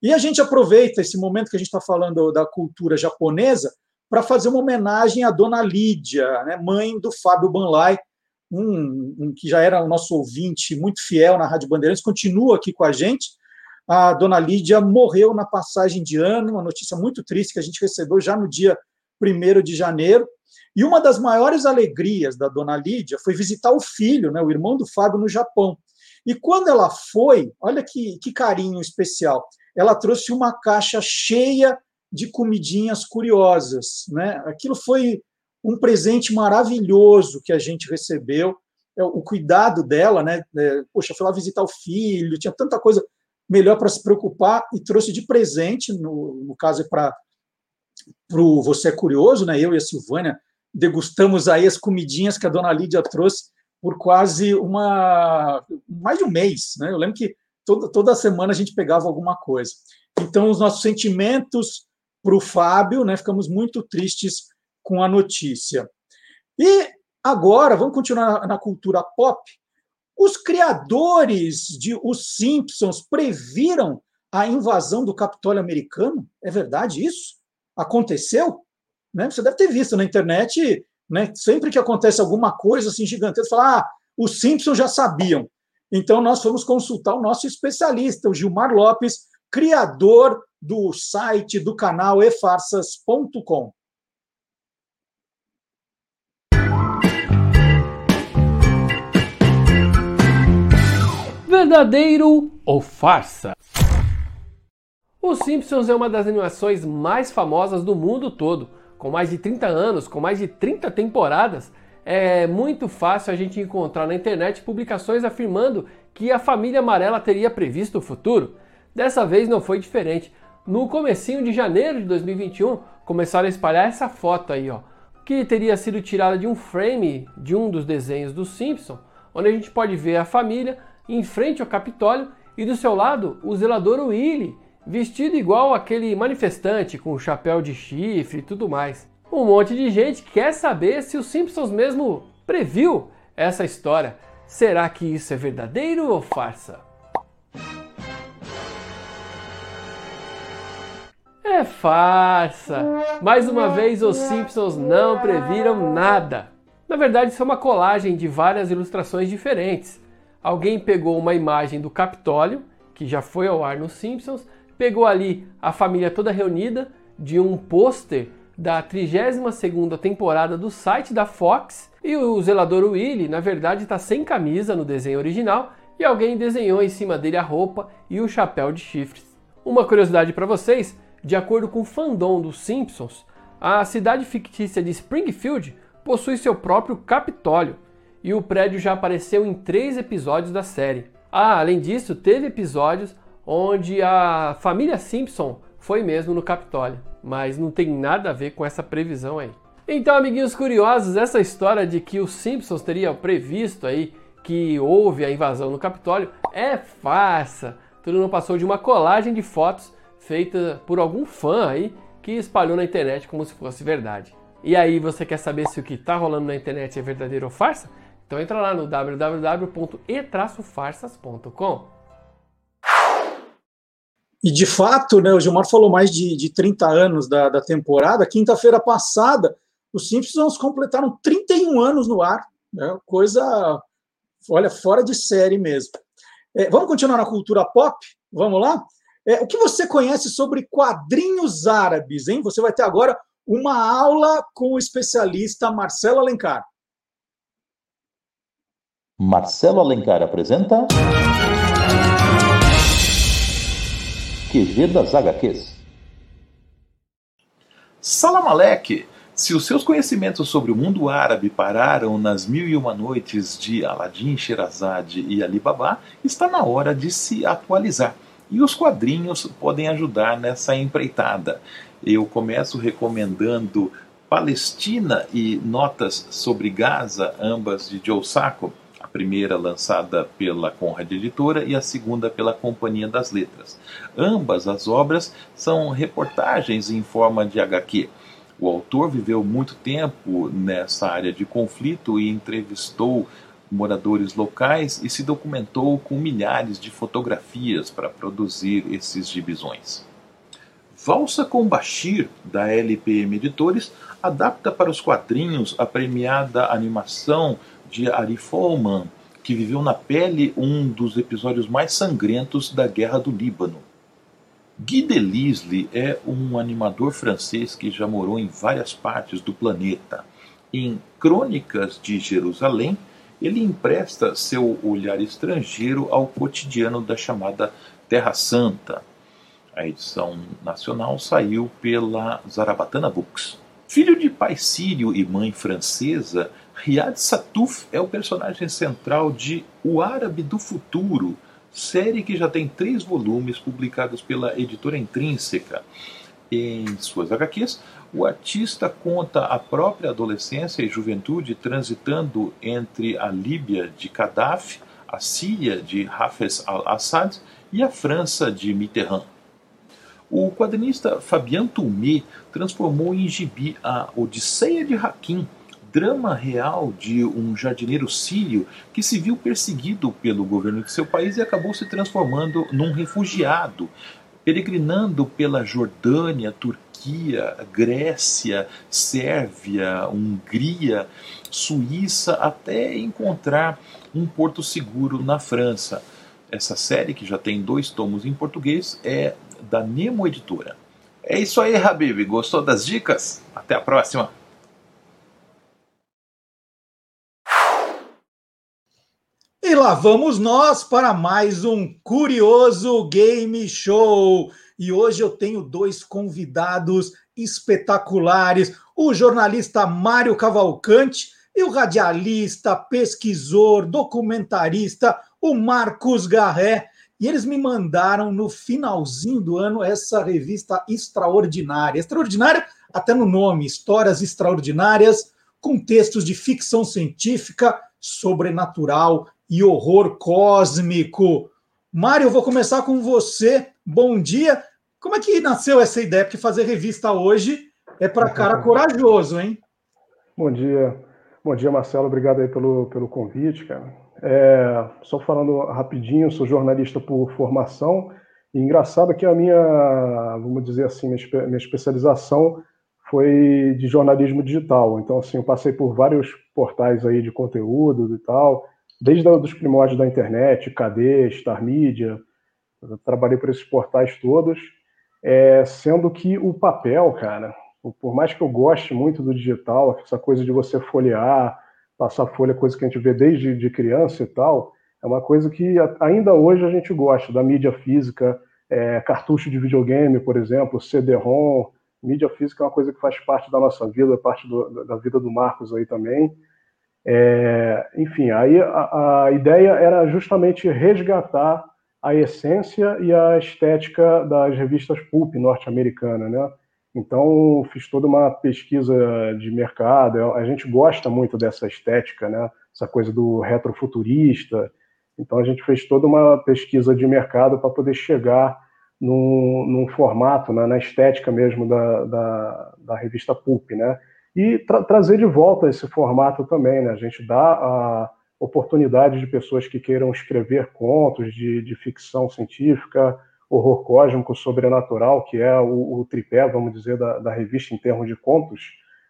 E a gente aproveita esse momento que a gente está falando da cultura japonesa para fazer uma homenagem à dona Lídia, né, mãe do Fábio Banlai, um, um, que já era o nosso ouvinte muito fiel na Rádio Bandeirantes, continua aqui com a gente. A dona Lídia morreu na passagem de ano, uma notícia muito triste que a gente recebeu já no dia 1 de janeiro. E uma das maiores alegrias da dona Lídia foi visitar o filho, né, o irmão do Fábio, no Japão. E quando ela foi, olha que, que carinho especial, ela trouxe uma caixa cheia de comidinhas curiosas. Né? Aquilo foi um presente maravilhoso que a gente recebeu. É, o cuidado dela, né? É, poxa, foi lá visitar o filho, tinha tanta coisa melhor para se preocupar e trouxe de presente, no, no caso é para o Você é Curioso, né? Eu e a Silvânia degustamos aí as comidinhas que a dona Lídia trouxe por quase uma mais de um mês, né? Eu lembro que toda, toda semana a gente pegava alguma coisa. Então, os nossos sentimentos para o Fábio, né? Ficamos muito tristes com a notícia. E agora, vamos continuar na cultura pop. Os criadores de Os Simpsons previram a invasão do Capitólio americano? É verdade isso? Aconteceu? Né? Você deve ter visto na internet, né? sempre que acontece alguma coisa assim gigantesca, falar, ah, os Simpsons já sabiam. Então, nós fomos consultar o nosso especialista, o Gilmar Lopes, criador do site do canal efarsas.com. Verdadeiro ou farsa? Os Simpsons é uma das animações mais famosas do mundo todo. Com mais de 30 anos, com mais de 30 temporadas, é muito fácil a gente encontrar na internet publicações afirmando que a família amarela teria previsto o futuro. Dessa vez não foi diferente. No comecinho de janeiro de 2021, começaram a espalhar essa foto aí, ó, que teria sido tirada de um frame de um dos desenhos dos Simpsons, onde a gente pode ver a família em frente ao Capitólio e do seu lado o zelador Willy, vestido igual aquele manifestante com chapéu de chifre e tudo mais. Um monte de gente quer saber se os Simpsons mesmo previu essa história. Será que isso é verdadeiro ou farsa? É farsa! Mais uma vez, os Simpsons não previram nada. Na verdade, isso é uma colagem de várias ilustrações diferentes alguém pegou uma imagem do Capitólio, que já foi ao ar nos Simpsons, pegou ali a família toda reunida de um pôster da 32ª temporada do site da Fox e o zelador Willy, na verdade, está sem camisa no desenho original e alguém desenhou em cima dele a roupa e o chapéu de chifres. Uma curiosidade para vocês, de acordo com o fandom dos Simpsons, a cidade fictícia de Springfield possui seu próprio Capitólio, e o prédio já apareceu em três episódios da série. Ah, além disso, teve episódios onde a família Simpson foi mesmo no Capitólio, mas não tem nada a ver com essa previsão aí. Então, amiguinhos curiosos, essa história de que os Simpsons teriam previsto aí que houve a invasão no Capitólio é farsa. Tudo não passou de uma colagem de fotos feita por algum fã aí que espalhou na internet como se fosse verdade. E aí, você quer saber se o que está rolando na internet é verdadeiro ou farsa? Então entra lá no www.e-farsas.com. E de fato, né, o Gilmar falou mais de, de 30 anos da, da temporada. Quinta-feira passada, os Simpsons completaram 31 anos no ar. Né, coisa, olha, fora de série mesmo. É, vamos continuar na cultura pop? Vamos lá? É, o que você conhece sobre quadrinhos árabes, hein? Você vai ter agora uma aula com o especialista Marcelo Alencar. Marcelo Alencar apresenta. QG das HQs. Salam Alek! Se os seus conhecimentos sobre o mundo árabe pararam nas Mil e Uma Noites de Aladdin, Sherazade e Alibaba, está na hora de se atualizar. E os quadrinhos podem ajudar nessa empreitada. Eu começo recomendando Palestina e Notas sobre Gaza, ambas de Joe Sacco primeira lançada pela Conrad Editora e a segunda pela Companhia das Letras. Ambas as obras são reportagens em forma de HQ. O autor viveu muito tempo nessa área de conflito e entrevistou moradores locais e se documentou com milhares de fotografias para produzir esses gibizões. Valsa com Bashir, da LPM Editores, adapta para os quadrinhos a premiada animação de Ari Folman, que viveu na pele um dos episódios mais sangrentos da Guerra do Líbano. Guy Delisle é um animador francês que já morou em várias partes do planeta. Em Crônicas de Jerusalém, ele empresta seu olhar estrangeiro ao cotidiano da chamada Terra Santa. A edição nacional saiu pela Zarabatana Books. Filho de pai sírio e mãe francesa, Riyad Satuf é o personagem central de O Árabe do Futuro, série que já tem três volumes publicados pela editora Intrínseca. Em suas HQs, o artista conta a própria adolescência e juventude transitando entre a Líbia de Gaddafi, a Síria de Hafez al-Assad e a França de Mitterrand. O quadrinista Fabien Toumé transformou em gibi a Odisseia de Hakim, drama real de um jardineiro sírio que se viu perseguido pelo governo de seu país e acabou se transformando num refugiado, peregrinando pela Jordânia, Turquia, Grécia, Sérvia, Hungria, Suíça, até encontrar um porto seguro na França. Essa série, que já tem dois tomos em português, é da Nemo Editora. É isso aí, Habib. Gostou das dicas? Até a próxima! E lá vamos nós para mais um curioso game show. E hoje eu tenho dois convidados espetaculares: o jornalista Mário Cavalcante e o radialista, pesquisador, documentarista, o Marcos Garré. E eles me mandaram no finalzinho do ano essa revista extraordinária. Extraordinária até no nome, histórias extraordinárias, com textos de ficção científica, sobrenatural e horror cósmico. Mário, eu vou começar com você. Bom dia. Como é que nasceu essa ideia? Porque fazer revista hoje é para cara corajoso, hein? Bom dia. Bom dia, Marcelo. Obrigado aí pelo, pelo convite, cara. É, só falando rapidinho, sou jornalista por formação. E engraçado que a minha, vamos dizer assim, minha, minha especialização foi de jornalismo digital. Então, assim, eu passei por vários portais aí de conteúdo e tal, desde os primórdios da internet, KD, Star Media, trabalhei por esses portais todos, é, sendo que o papel, cara, por mais que eu goste muito do digital, essa coisa de você folhear, passar folha, coisa que a gente vê desde de criança e tal, é uma coisa que ainda hoje a gente gosta, da mídia física, é, cartucho de videogame, por exemplo, CD-ROM, mídia física é uma coisa que faz parte da nossa vida, parte do, da vida do Marcos aí também. É, enfim, aí a, a, ideia era justamente resgatar a essência e a estética das revistas pulp norte-americanas, né? Então, fiz toda uma pesquisa de mercado. A gente gosta muito dessa estética, né? Essa coisa do retrofuturista. Então, a gente fez toda uma pesquisa de mercado para poder chegar num, num formato, né? na estética mesmo da, da, da revista Pulp, né? E tra trazer de volta esse formato também, né? A gente dá a oportunidade de pessoas que queiram escrever contos de, de ficção científica, horror cósmico, sobrenatural, que é o, o tripé, vamos dizer, da, da, revista em termos de contos,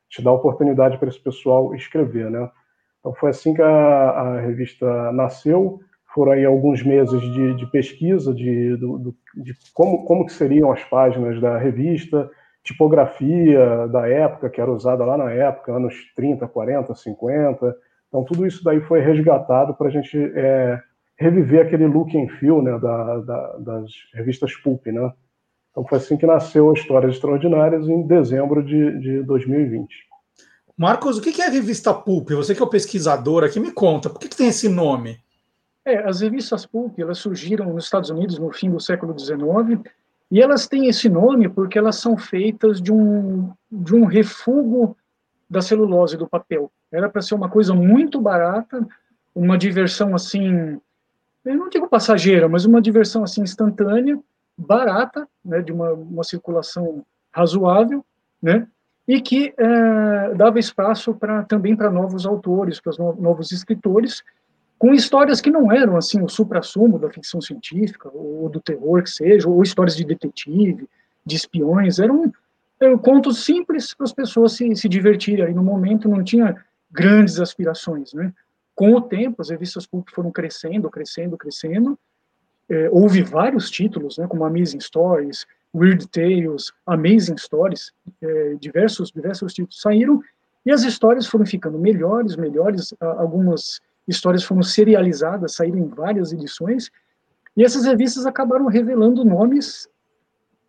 te dá oportunidade para esse pessoal escrever, né? Então foi assim que a, a revista nasceu, foram aí alguns meses de, de pesquisa de, do, de como, como que seriam as páginas da revista, tipografia da época, que era usada lá na época, anos 30, 40, 50. Então tudo isso daí foi resgatado para a gente é, reviver aquele look and feel né, da, da, das revistas Pulp, né? Então foi assim que nasceu a Histórias Extraordinárias em dezembro de, de 2020. Marcos, o que é a revista Pulp? Você que é o pesquisador aqui, me conta, por que, que tem esse nome? É, as revistas Pulp, elas surgiram nos Estados Unidos no fim do século XIX, e elas têm esse nome porque elas são feitas de um, de um refúgio da celulose do papel. Era para ser uma coisa muito barata, uma diversão assim eu não digo passageira, mas uma diversão assim instantânea, barata, né, de uma, uma circulação razoável, né, e que é, dava espaço para também para novos autores, para no, novos escritores, com histórias que não eram assim o supra-sumo da ficção científica ou do terror que seja, ou histórias de detetive, de espiões, eram, eram contos simples para as pessoas se, se divertirem. Aí no momento não tinha grandes aspirações, né? Com o tempo, as revistas pulp foram crescendo, crescendo, crescendo. É, houve vários títulos, né, como Amazing Stories, Weird Tales, Amazing Stories, é, diversos, diversos títulos saíram, e as histórias foram ficando melhores, melhores, algumas histórias foram serializadas, saíram em várias edições, e essas revistas acabaram revelando nomes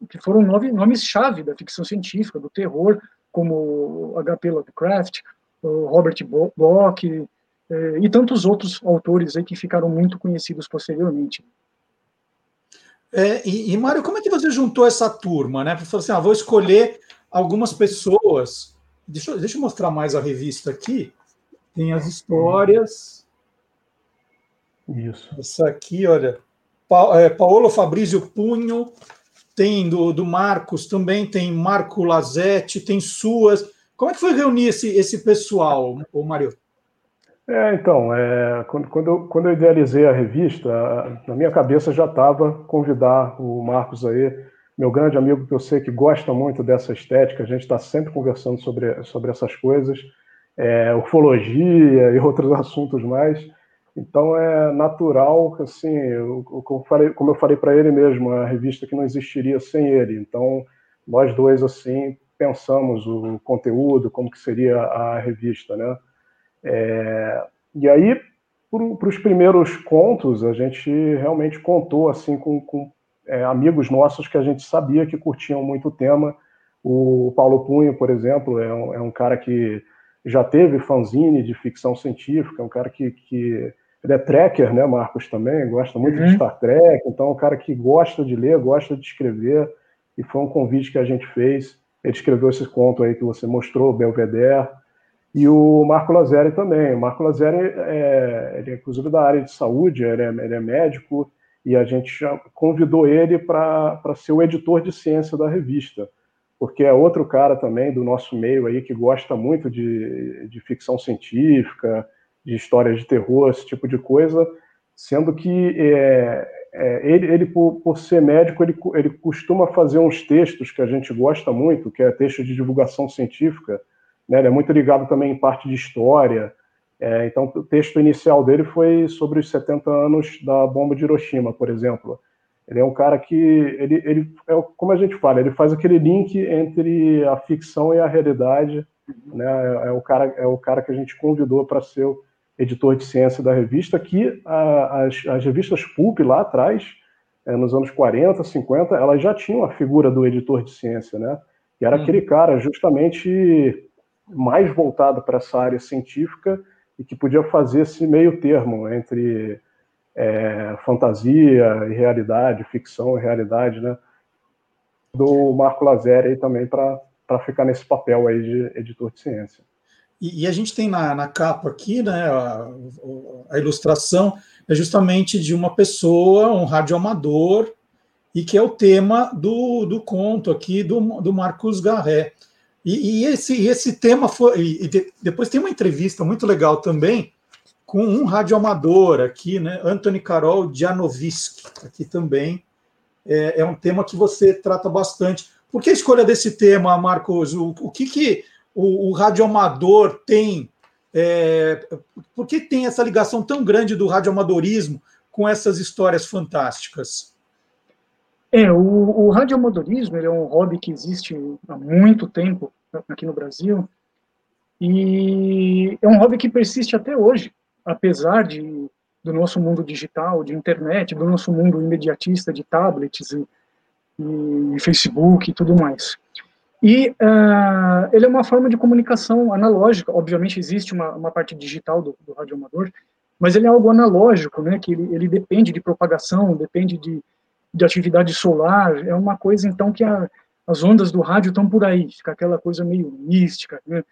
que foram nomes-chave da ficção científica, do terror, como H.P. Lovecraft, Robert Bloch, eh, e tantos outros autores aí que ficaram muito conhecidos posteriormente. É, e, e Mário, como é que você juntou essa turma, né? Para falar assim, ah, vou escolher algumas pessoas. Deixa, deixa eu mostrar mais a revista aqui. Tem as histórias. Isso. Essa aqui, olha. Pa, é, Paolo Fabrício Punho, tem do, do Marcos também, tem Marco Lazetti, tem suas. Como é que foi reunir esse, esse pessoal, o Mário? É, então, é, quando, quando, eu, quando eu idealizei a revista, na minha cabeça já estava convidar o Marcos aí, meu grande amigo que eu sei que gosta muito dessa estética, a gente está sempre conversando sobre, sobre essas coisas, é, ufologia e outros assuntos mais. Então é natural, assim, eu, como, eu falei, como eu falei para ele mesmo, a revista que não existiria sem ele. Então nós dois assim pensamos o conteúdo, como que seria a revista, né? É, e aí, para os primeiros contos, a gente realmente contou assim com, com é, amigos nossos que a gente sabia que curtiam muito o tema. O Paulo Punho, por exemplo, é um, é um cara que já teve fanzine de ficção científica, é um cara que, que ele é tracker, né, Marcos, também, gosta muito uhum. de Star Trek, então é um cara que gosta de ler, gosta de escrever, e foi um convite que a gente fez. Ele escreveu esse conto aí que você mostrou, Belvedere, e o Marco Lazeri também. O Marco Lazeri é, ele é inclusive da área de saúde, ele é, ele é médico, e a gente convidou ele para ser o editor de ciência da revista, porque é outro cara também do nosso meio aí que gosta muito de, de ficção científica, de histórias de terror, esse tipo de coisa, sendo que é, é, ele, ele por, por, ser médico, ele, ele costuma fazer uns textos que a gente gosta muito, que é texto de divulgação científica, né? Ele é muito ligado também em parte de história. É, então, o texto inicial dele foi sobre os 70 anos da bomba de Hiroshima, por exemplo. Ele é um cara que, ele, ele é como a gente fala, ele faz aquele link entre a ficção e a realidade. Né? É, o cara, é o cara que a gente convidou para ser o editor de ciência da revista, que a, as, as revistas Pulp lá atrás, é, nos anos 40, 50, elas já tinham a figura do editor de ciência, né? E era hum. aquele cara justamente mais voltado para essa área científica e que podia fazer esse meio termo entre é, fantasia e realidade, ficção e realidade, né? Do Marco Lazeri aí também para ficar nesse papel aí de editor de ciência. E, e a gente tem na, na capa aqui, né, a, a, ilustração é justamente de uma pessoa, um radioamador, e que é o tema do, do conto aqui do, do Marcos Garré. E, e esse, esse tema foi. E de, depois tem uma entrevista muito legal também com um radioamador aqui, né? Anthony Carol Janoviski, aqui também. É, é, um tema que você trata bastante. Por que a escolha desse tema, Marcos? O, o que, que o, o radioamador tem? É, por que tem essa ligação tão grande do radioamadorismo com essas histórias fantásticas? É, o, o radioamadorismo é um hobby que existe há muito tempo aqui no Brasil. E é um hobby que persiste até hoje, apesar de do nosso mundo digital, de internet, do nosso mundo imediatista de tablets e, e Facebook e tudo mais. E uh, ele é uma forma de comunicação analógica. Obviamente existe uma, uma parte digital do, do radioamador, mas ele é algo analógico, né? Que ele, ele depende de propagação, depende de, de atividade solar. É uma coisa então que a, as ondas do rádio estão por aí, fica aquela coisa meio mística, né?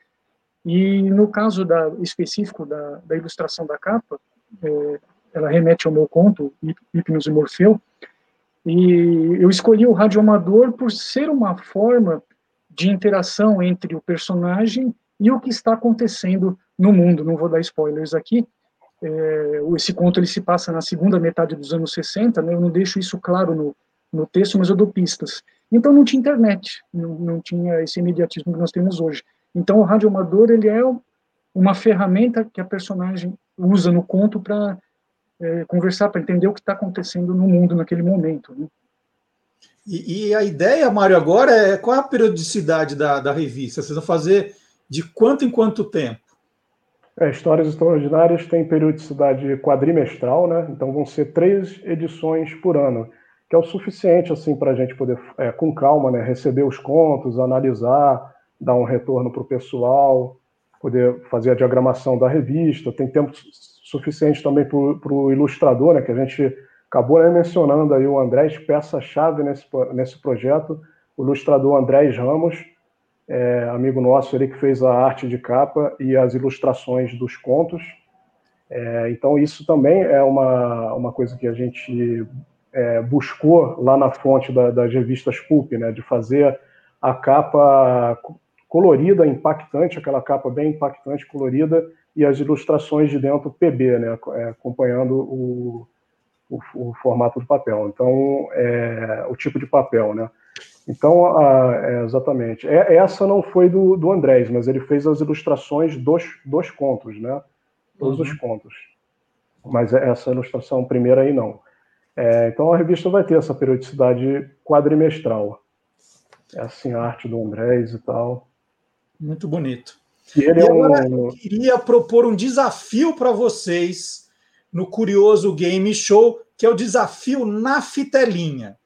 E no caso da, específico da, da ilustração da capa, é, ela remete ao meu conto, Hipnos e Morfeu, e eu escolhi o radioamador por ser uma forma de interação entre o personagem e o que está acontecendo no mundo. Não vou dar spoilers aqui, é, esse conto ele se passa na segunda metade dos anos 60, né, eu não deixo isso claro no, no texto, mas eu dou pistas. Então não tinha internet, não, não tinha esse imediatismo que nós temos hoje. Então o rádio amador ele é uma ferramenta que a personagem usa no conto para é, conversar, para entender o que está acontecendo no mundo naquele momento. Né? E, e, a ideia, Mário, agora é qual é a periodicidade da, da revista? Vocês vão fazer de quanto em quanto tempo? É, Histórias Extraordinárias tem periodicidade quadrimestral, né? Então vão ser três edições por ano, que é o suficiente assim para a gente poder, é, com calma, né, receber os contos, analisar, dar um retorno para o pessoal, poder fazer a diagramação da revista. Tem tempo suficiente também para o ilustrador, né? Que a gente acabou né, mencionando aí o Andrés, peça-chave nesse, nesse projeto, o ilustrador Andrés Ramos é, amigo nosso, ele que fez a arte de capa e as ilustrações dos contos. É, então, isso também é uma, uma coisa que a gente é, buscou lá na fonte da, das revistas Pulp, né, de fazer a capa colorida, impactante, aquela capa bem impactante, colorida, e as ilustrações de dentro PB, né, é, acompanhando o, o, o, formato do papel. Então, é, o tipo de papel, né. Então, é, exatamente. É, essa não foi do, do Andrés, mas ele fez as ilustrações dos, dos contos, né? Todos uhum. os contos. Mas essa ilustração primeira aí não. É, então a revista vai ter essa periodicidade quadrimestral. É assim a arte do Andrés e tal. Muito bonito. E, ele e é agora um... eu queria propor um desafio para vocês no Curioso Game Show, que é o desafio na fitelinha.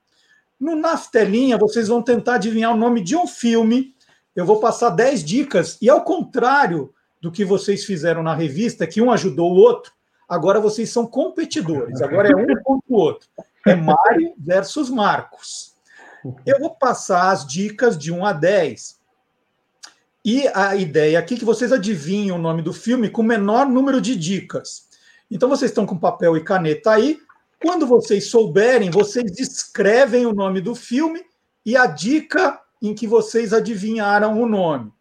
No Naftelinha, vocês vão tentar adivinhar o nome de um filme. Eu vou passar 10 dicas. E ao contrário do que vocês fizeram na revista, que um ajudou o outro, agora vocês são competidores. Agora é um contra o outro. É Mário versus Marcos. Eu vou passar as dicas de 1 a 10. E a ideia aqui é que vocês adivinhem o nome do filme com o menor número de dicas. Então vocês estão com papel e caneta aí. Quando vocês souberem, vocês escrevem o nome do filme e a dica em que vocês adivinharam o nome.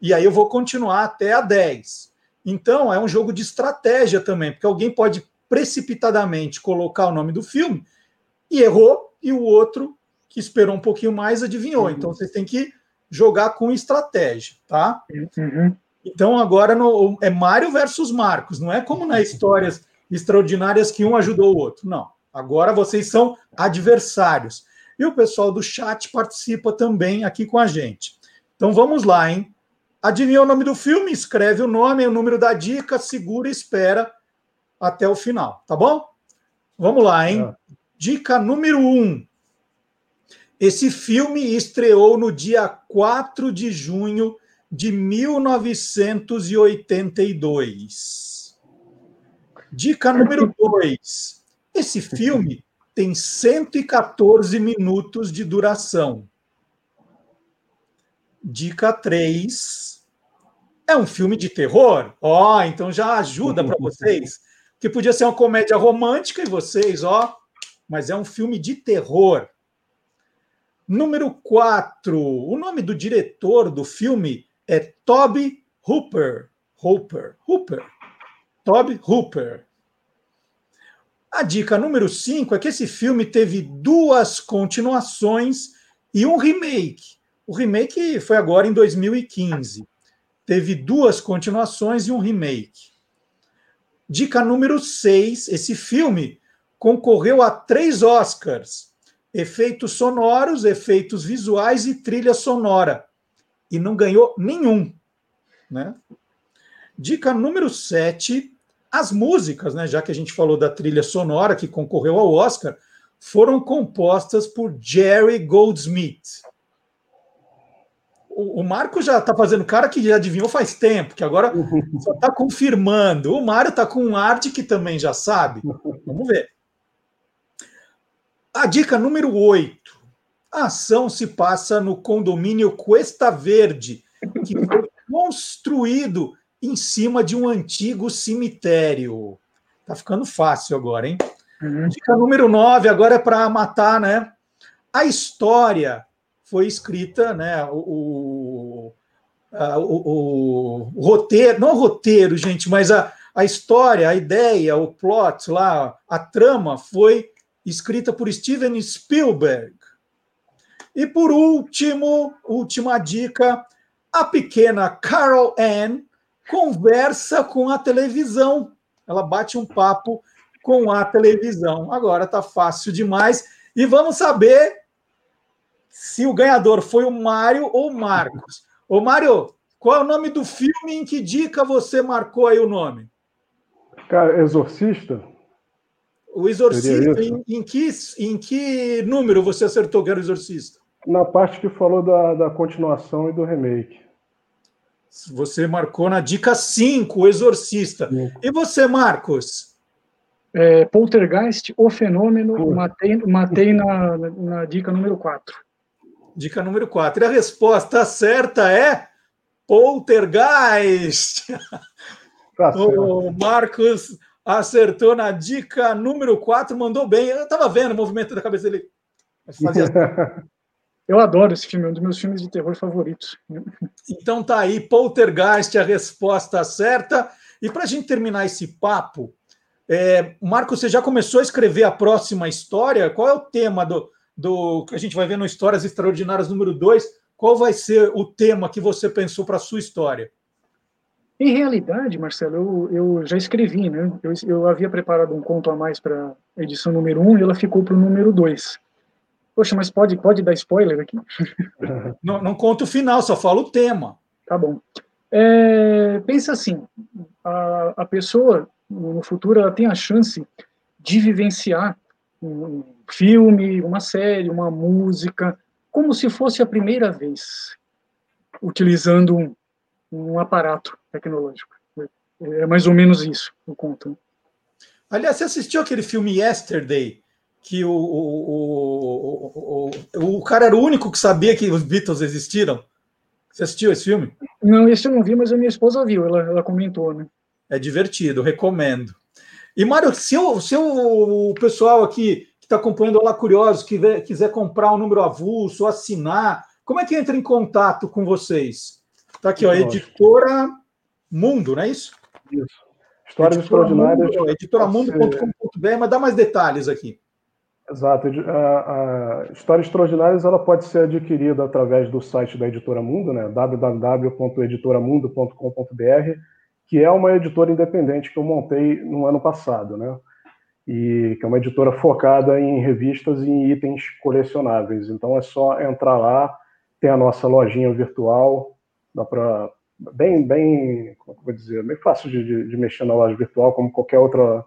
E aí eu vou continuar até a 10. Então, é um jogo de estratégia também, porque alguém pode precipitadamente colocar o nome do filme e errou, e o outro, que esperou um pouquinho mais, adivinhou. Uhum. Então, vocês têm que jogar com estratégia, tá? Uhum. Então, agora no, é Mário versus Marcos, não é como nas histórias extraordinárias que um ajudou o outro. Não. Agora vocês são adversários. E o pessoal do chat participa também aqui com a gente. Então vamos lá, hein? Adivinha o nome do filme? Escreve o nome, o número da dica, segura e espera até o final, tá bom? Vamos lá, hein? É. Dica número 1. Um. Esse filme estreou no dia 4 de junho de 1982. Dica número 2. Esse filme tem 114 minutos de duração. Dica 3. É um filme de terror? Ó, oh, então já ajuda para vocês. Que podia ser uma comédia romântica e vocês, ó, mas é um filme de terror. Número 4. O nome do diretor do filme é Toby Hooper. Hooper. Hooper. Toby Hooper. A dica número 5 é que esse filme teve duas continuações e um remake. O remake foi agora em 2015. Teve duas continuações e um remake. Dica número 6: esse filme concorreu a três Oscars: efeitos sonoros, efeitos visuais e trilha sonora. E não ganhou nenhum. Né? Dica número 7: as músicas, né, já que a gente falou da trilha sonora que concorreu ao Oscar, foram compostas por Jerry Goldsmith. O, o Marco já está fazendo cara que já adivinhou faz tempo, que agora só está confirmando. O Mário está com um arte que também já sabe. Vamos ver. A dica número 8. A ação se passa no condomínio Cuesta Verde, que foi construído em cima de um antigo cemitério. Tá ficando fácil agora, hein? Uhum. Dica número 9, agora é para matar, né? A história foi escrita, né? O, o, o, o, roteiro, não o roteiro, gente, mas a, a história, a ideia, o plot lá, a trama foi escrita por Steven Spielberg. E por último, última dica, a pequena Carol Ann conversa com a televisão. Ela bate um papo com a televisão. Agora tá fácil demais. E vamos saber se o ganhador foi o Mário ou o Marcos. Ô, Mário, qual é o nome do filme? Em que dica você marcou aí o nome? Cara, Exorcista? O Exorcista, em, em, que, em que número você acertou que era o Exorcista? Na parte que falou da, da continuação e do remake. Você marcou na dica 5, o Exorcista. Sim. E você, Marcos? É, Poltergeist, O Fenômeno, matei, matei na, na dica número 4. Dica número 4. E a resposta certa é Poltergeist. Tá o Marcos acertou na dica número 4, mandou bem. Eu estava vendo o movimento da cabeça dele. Fazia... Eu adoro esse filme, é um dos meus filmes de terror favoritos. Então tá aí, Poltergeist, a resposta certa. E para a gente terminar esse papo, é, Marco, você já começou a escrever a próxima história? Qual é o tema do, do que a gente vai ver no Histórias Extraordinárias número 2? Qual vai ser o tema que você pensou para a sua história? Em realidade, Marcelo, eu, eu já escrevi, né? Eu, eu havia preparado um conto a mais para a edição número 1 um, e ela ficou para o número 2. Poxa, mas pode, pode dar spoiler aqui? Não, não conta o final, só fala o tema. Tá bom. É, pensa assim, a, a pessoa no futuro ela tem a chance de vivenciar um filme, uma série, uma música, como se fosse a primeira vez, utilizando um, um aparato tecnológico. É mais ou menos isso o conto. Aliás, você assistiu aquele filme Yesterday? Que o, o, o, o, o cara era o único que sabia que os Beatles existiram? Você assistiu esse filme? Não, esse eu não vi, mas a minha esposa viu, ela, ela comentou, né? É divertido, recomendo. E, Mário, se, o, se o pessoal aqui que está acompanhando o Olá Curiosos que quiser comprar um número avulso ou assinar, como é que entra em contato com vocês? Está aqui, ó, editora Mundo, não é isso? Isso. Histórias editora Extraordinárias. Mundo, editoramundo.com.br, mas dá mais detalhes aqui. Exato. A, a Histórias Extraordinárias ela pode ser adquirida através do site da Editora Mundo, né? www.editoramundo.com.br que é uma editora independente que eu montei no ano passado, né? E que é uma editora focada em revistas e em itens colecionáveis. Então é só entrar lá, tem a nossa lojinha virtual, dá para bem, bem, como é vou dizer, bem fácil de, de, de, mexer na loja virtual, como qualquer outra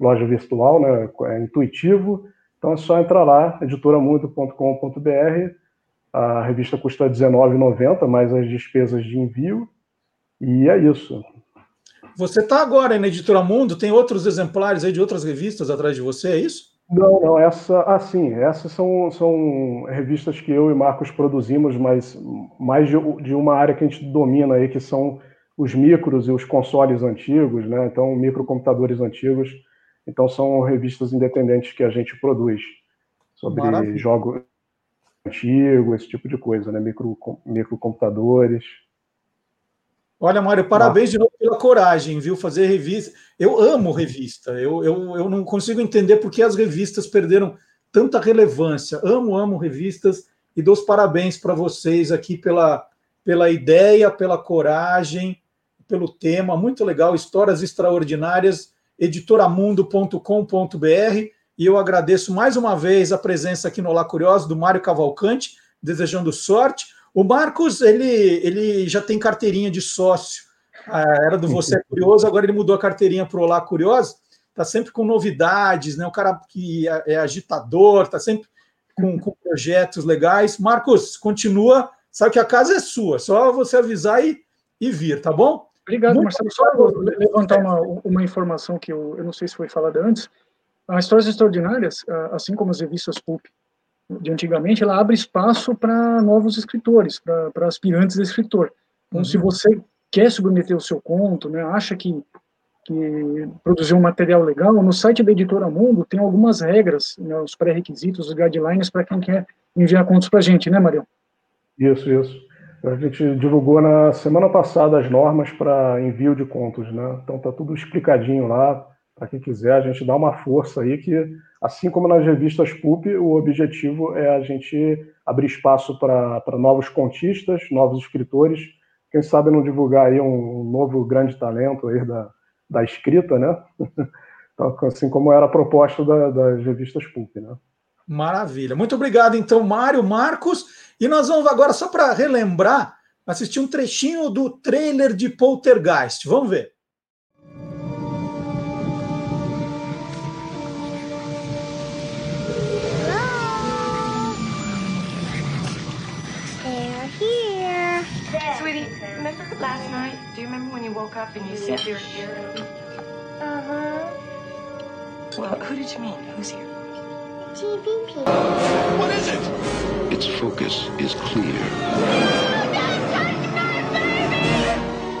loja virtual, né? É intuitivo. Então é só entrar lá, editoramundo.com.br. A revista custa R$19,90 mais as despesas de envio. E é isso. Você está agora na Editora Mundo, tem outros exemplares aí de outras revistas atrás de você, é isso? Não, não, essa, assim, essas são, são revistas que eu e Marcos produzimos, mas mais de, de uma área que a gente domina aí, que são os micros e os consoles antigos, né? Então, microcomputadores antigos. Então, são revistas independentes que a gente produz sobre Maravilha. jogos antigos, esse tipo de coisa, né? Micro, microcomputadores. Olha, Mário, parabéns de novo pela coragem, viu? Fazer revista. Eu amo revista. Eu, eu, eu não consigo entender por que as revistas perderam tanta relevância. Amo, amo revistas e dou os parabéns para vocês aqui pela, pela ideia, pela coragem, pelo tema. Muito legal. Histórias extraordinárias. editoramundo.com.br. E eu agradeço mais uma vez a presença aqui no Olá Curioso do Mário Cavalcante, desejando sorte. O Marcos, ele, ele já tem carteirinha de sócio. Ah, era do Você é Curioso, agora ele mudou a carteirinha para o Olá Curioso. Está sempre com novidades, né? O cara que é, é agitador, está sempre com, com, projetos legais. Marcos, continua. Sabe que a casa é sua, só você avisar e, e vir, tá bom? Obrigado, Muito Marcelo. Só levantar uma, uma informação que eu, eu não sei se foi falada antes. As histórias extraordinárias, ah, assim como as revistas Pulp de antigamente, ela abre espaço para novos escritores, para aspirantes a escritor. Então, uhum. se você quer submeter o seu conto, né, acha que, que produziu um material legal, no site da Editora Mundo tem algumas regras, né, os pré-requisitos, os guidelines para quem quer enviar contos para a gente, né, Marião? Isso, isso. A gente divulgou na semana passada as normas para envio de contos, né? Então tá tudo explicadinho lá para quem quiser. A gente dá uma força aí que, assim como nas revistas Pulp, o objetivo é a gente abrir espaço para novos contistas, novos escritores. Quem sabe não divulgar aí um, novo grande talento aí da, da escrita, né? Então, assim como era a proposta da, das revistas Pulp, né? Maravilha. Muito obrigado, então, Mário, Marcos. E nós vamos agora, só para relembrar, assistir um trechinho do trailer de Poltergeist. Vamos ver. Remember last night? Do you remember when you woke up and you said you were here? Uh-huh. Well, who did you meet? Who's here? TV people. What is it? Its focus is clear.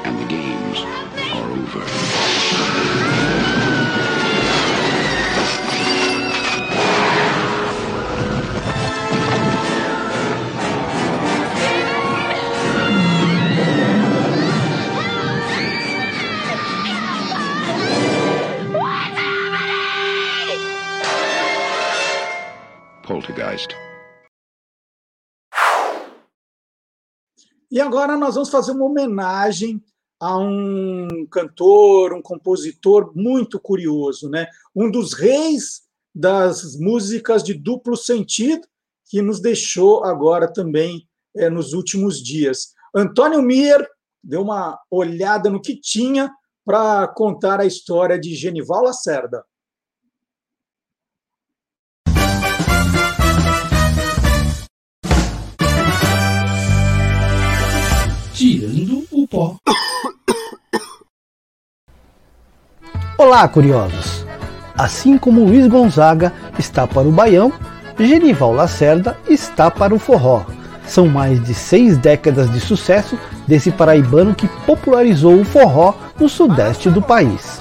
And the games agora nós vamos fazer uma homenagem a um cantor, um compositor muito curioso, né? Um dos reis das músicas de duplo sentido que nos deixou agora também eh, nos últimos dias. Antônio Mier deu uma olhada no que tinha para contar a história de Genival Lacerda. Tirando o pó. Olá, curiosos! Assim como Luiz Gonzaga está para o baião, Genival Lacerda está para o forró. São mais de seis décadas de sucesso desse paraibano que popularizou o forró no sudeste do país.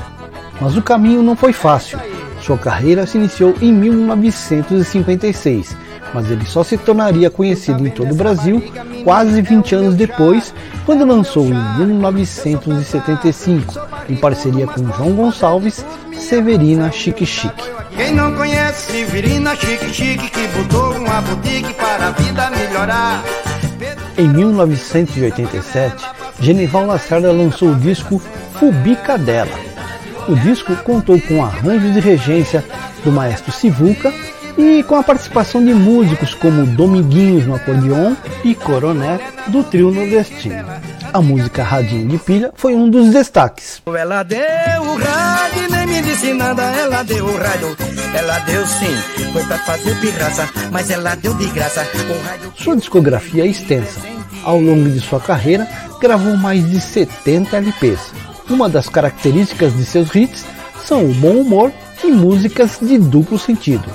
Mas o caminho não foi fácil. Sua carreira se iniciou em 1956, mas ele só se tornaria conhecido em todo o Brasil quase 20 anos depois, quando lançou em 1975, em parceria com João Gonçalves, Severina Chique Chique. Quem não conhece Severina Chique Chique que botou uma boutique para a vida melhorar. Em 1987, Genival Lacerda lançou o disco Fubicadela. O disco contou com arranjos de regência do maestro Sivuca e com a participação de músicos como Dominguinhos no acordeon e Coroné do trio nordestino. A música Radinho de Pilha foi um dos destaques. Ela deu o rádio, nem me disse nada, ela deu o rádio. Ela deu sim, foi pra fazer pirraça, mas ela deu de graça. Rádio Sua discografia é extensa. Ao longo de sua carreira, gravou mais de 70 LPs. Uma das características de seus hits são o bom humor e músicas de duplo sentido.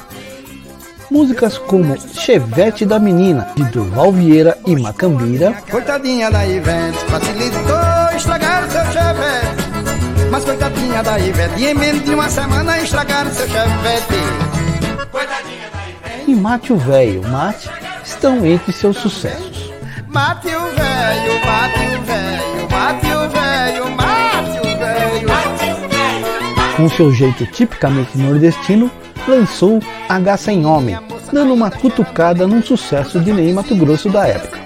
Músicas como Chevette da Menina, de Durval Vieira e Macambira, Coitadinha da Ivete, facilitou estragar seu chevette. Mas coitadinha da Ivete, e em menos de uma semana estragaram seu chevette. e Mate o Véio, Mate, estão entre seus sucessos. Mate o velho, mate o velho, Com seu jeito tipicamente nordestino, lançou H Sem Homem, dando uma cutucada num sucesso de Ney Mato Grosso da época.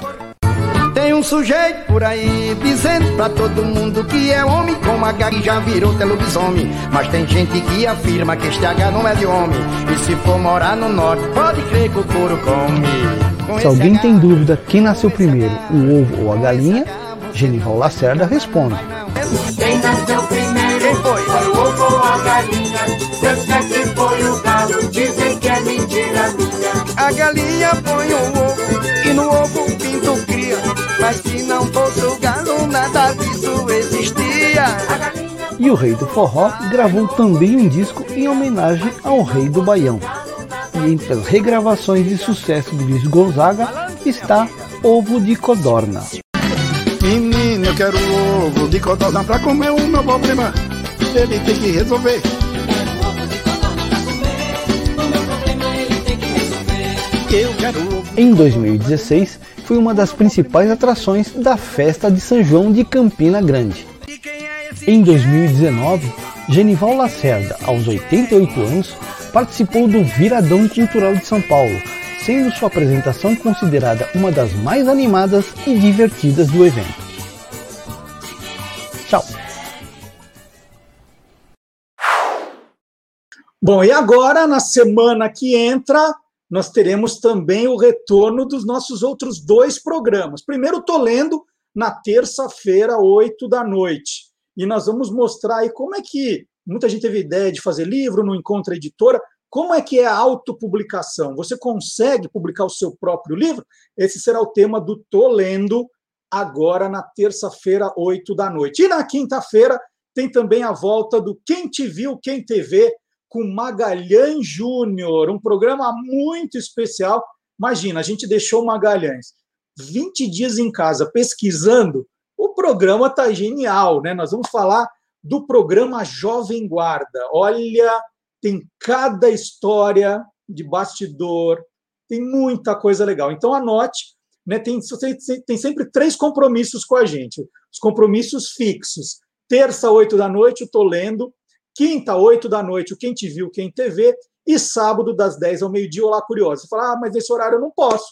Tem um sujeito por aí dizendo pra todo mundo que é homem, como H que já virou telobisomem. Mas tem gente que afirma que este H não é de homem. E se for morar no norte, pode crer que o couro come. Com Se alguém tem dúvida quem nasceu primeiro, o ovo ou a galinha, Genival Lacerda responde. Quem nasceu primeiro foi A galinha põe o ovo e no ovo o pinto cria. Mas se não fosse o galo, nada disso existia. E o Rei do Forró gravou também um disco em homenagem ao Rei do Baião. E entre as regravações de sucesso de Luiz Gonzaga está Ovo de Codorna. Menino, eu quero ovo de codorna pra comer o meu problema. Ele tem que resolver. Em 2016, foi uma das principais atrações da festa de São João de Campina Grande. Em 2019, Genival Lacerda, aos 88 anos, participou do Viradão Cultural de São Paulo, sendo sua apresentação considerada uma das mais animadas e divertidas do evento. Tchau! Bom, e agora, na semana que entra, nós teremos também o retorno dos nossos outros dois programas. Primeiro, estou lendo na terça-feira, 8 da noite. E nós vamos mostrar aí como é que muita gente teve ideia de fazer livro no Encontro Editora. Como é que é a autopublicação? Você consegue publicar o seu próprio livro? Esse será o tema do Tô Lendo agora na terça-feira, 8 da noite. E na quinta-feira tem também a volta do Quem Te Viu, Quem TV, com Magalhães Júnior, um programa muito especial. Imagina, a gente deixou Magalhães 20 dias em casa pesquisando, o programa tá genial, né? Nós vamos falar do programa Jovem Guarda. Olha, tem cada história de bastidor, tem muita coisa legal. Então anote, né? Tem, tem sempre três compromissos com a gente. Os compromissos fixos. Terça, oito da noite, eu tô lendo Quinta, 8 da noite, o Quem Te Viu, Quem TV. E sábado, das 10 ao meio-dia, Olá Curioso. Você fala, ah, mas nesse horário eu não posso.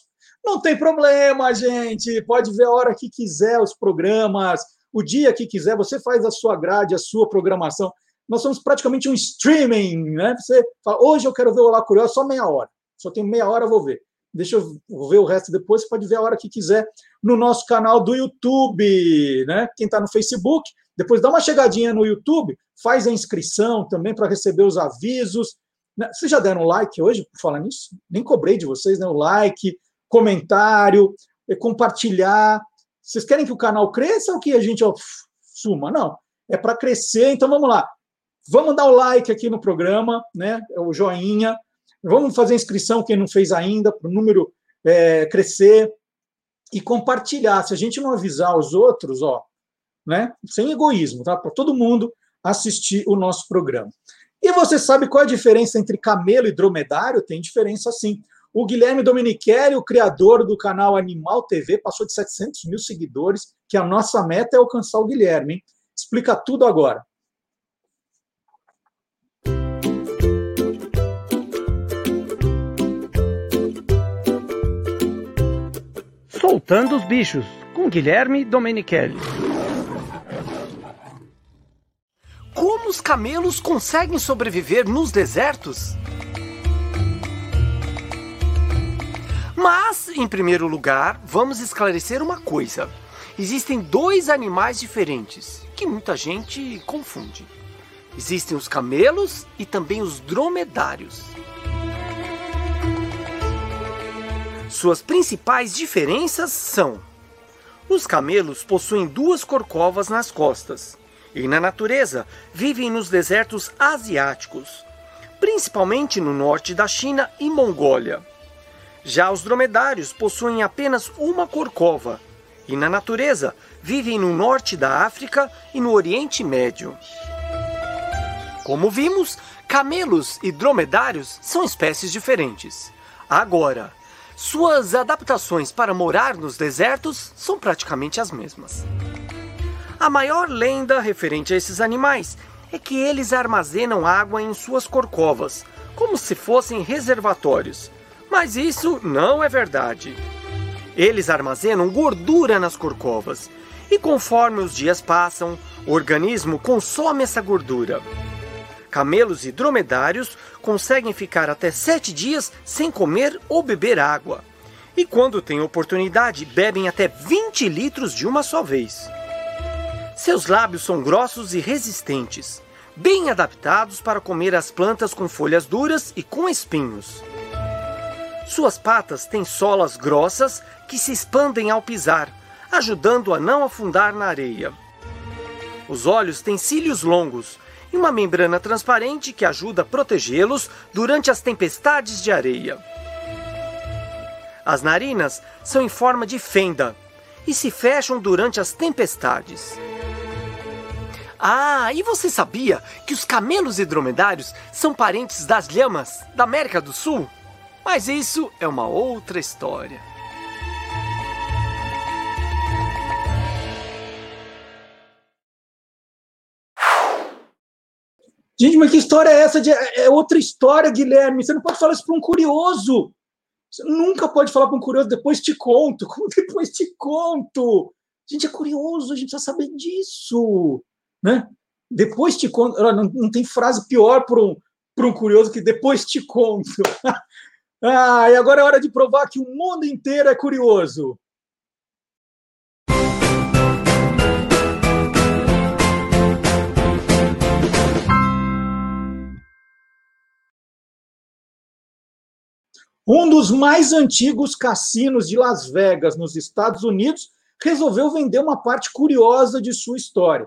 Não tem problema, gente. Pode ver a hora que quiser os programas, o dia que quiser. Você faz a sua grade, a sua programação. Nós somos praticamente um streaming, né? Você fala, hoje eu quero ver o Olá Curioso, só meia hora. Só tenho meia hora, vou ver. Deixa eu ver o resto depois. Você pode ver a hora que quiser no nosso canal do YouTube, né? Quem está no Facebook, depois dá uma chegadinha no YouTube, faz a inscrição também para receber os avisos. Né? Vocês já deram like hoje, por falar nisso? Nem cobrei de vocês, né? O like, comentário, compartilhar. Vocês querem que o canal cresça ou que a gente ó, suma? Não, é para crescer. Então vamos lá. Vamos dar o like aqui no programa, né? É o joinha. Vamos fazer inscrição, quem não fez ainda, para o número é, crescer. E compartilhar. Se a gente não avisar os outros, ó, né? Sem egoísmo, tá? Para todo mundo assistir o nosso programa. E você sabe qual é a diferença entre camelo e dromedário? Tem diferença sim. O Guilherme Domenichelli, o criador do canal Animal TV, passou de 700 mil seguidores, que a nossa meta é alcançar o Guilherme. Hein? Explica tudo agora. Soltando os bichos, com Guilherme Domenichelli. Como os camelos conseguem sobreviver nos desertos? Mas, em primeiro lugar, vamos esclarecer uma coisa. Existem dois animais diferentes que muita gente confunde. Existem os camelos e também os dromedários. Suas principais diferenças são: os camelos possuem duas corcovas nas costas e na natureza vivem nos desertos asiáticos, principalmente no norte da China e Mongólia. Já os dromedários possuem apenas uma corcova e na natureza vivem no norte da África e no Oriente Médio. Como vimos, camelos e dromedários são espécies diferentes. Agora, suas adaptações para morar nos desertos são praticamente as mesmas. A maior lenda referente a esses animais é que eles armazenam água em suas corcovas, como se fossem reservatórios. Mas isso não é verdade. Eles armazenam gordura nas corcovas, e conforme os dias passam, o organismo consome essa gordura. Camelos e dromedários conseguem ficar até sete dias sem comer ou beber água. E quando têm oportunidade, bebem até 20 litros de uma só vez. Seus lábios são grossos e resistentes, bem adaptados para comer as plantas com folhas duras e com espinhos. Suas patas têm solas grossas que se expandem ao pisar, ajudando a não afundar na areia. Os olhos têm cílios longos e uma membrana transparente que ajuda a protegê-los durante as tempestades de areia. As narinas são em forma de fenda e se fecham durante as tempestades. Ah, e você sabia que os camelos e dromedários são parentes das lhamas da América do Sul? Mas isso é uma outra história. Gente, mas que história é essa? De... É, é outra história, Guilherme. Você não pode falar isso para um curioso. Você nunca pode falar para um curioso, depois te conto. Como depois te conto? Gente, é curioso, a gente precisa saber disso. Né? Depois te conto. Não, não tem frase pior para um, um curioso que depois te conto. ah, e agora é hora de provar que o mundo inteiro é curioso. Um dos mais antigos cassinos de Las Vegas, nos Estados Unidos, resolveu vender uma parte curiosa de sua história.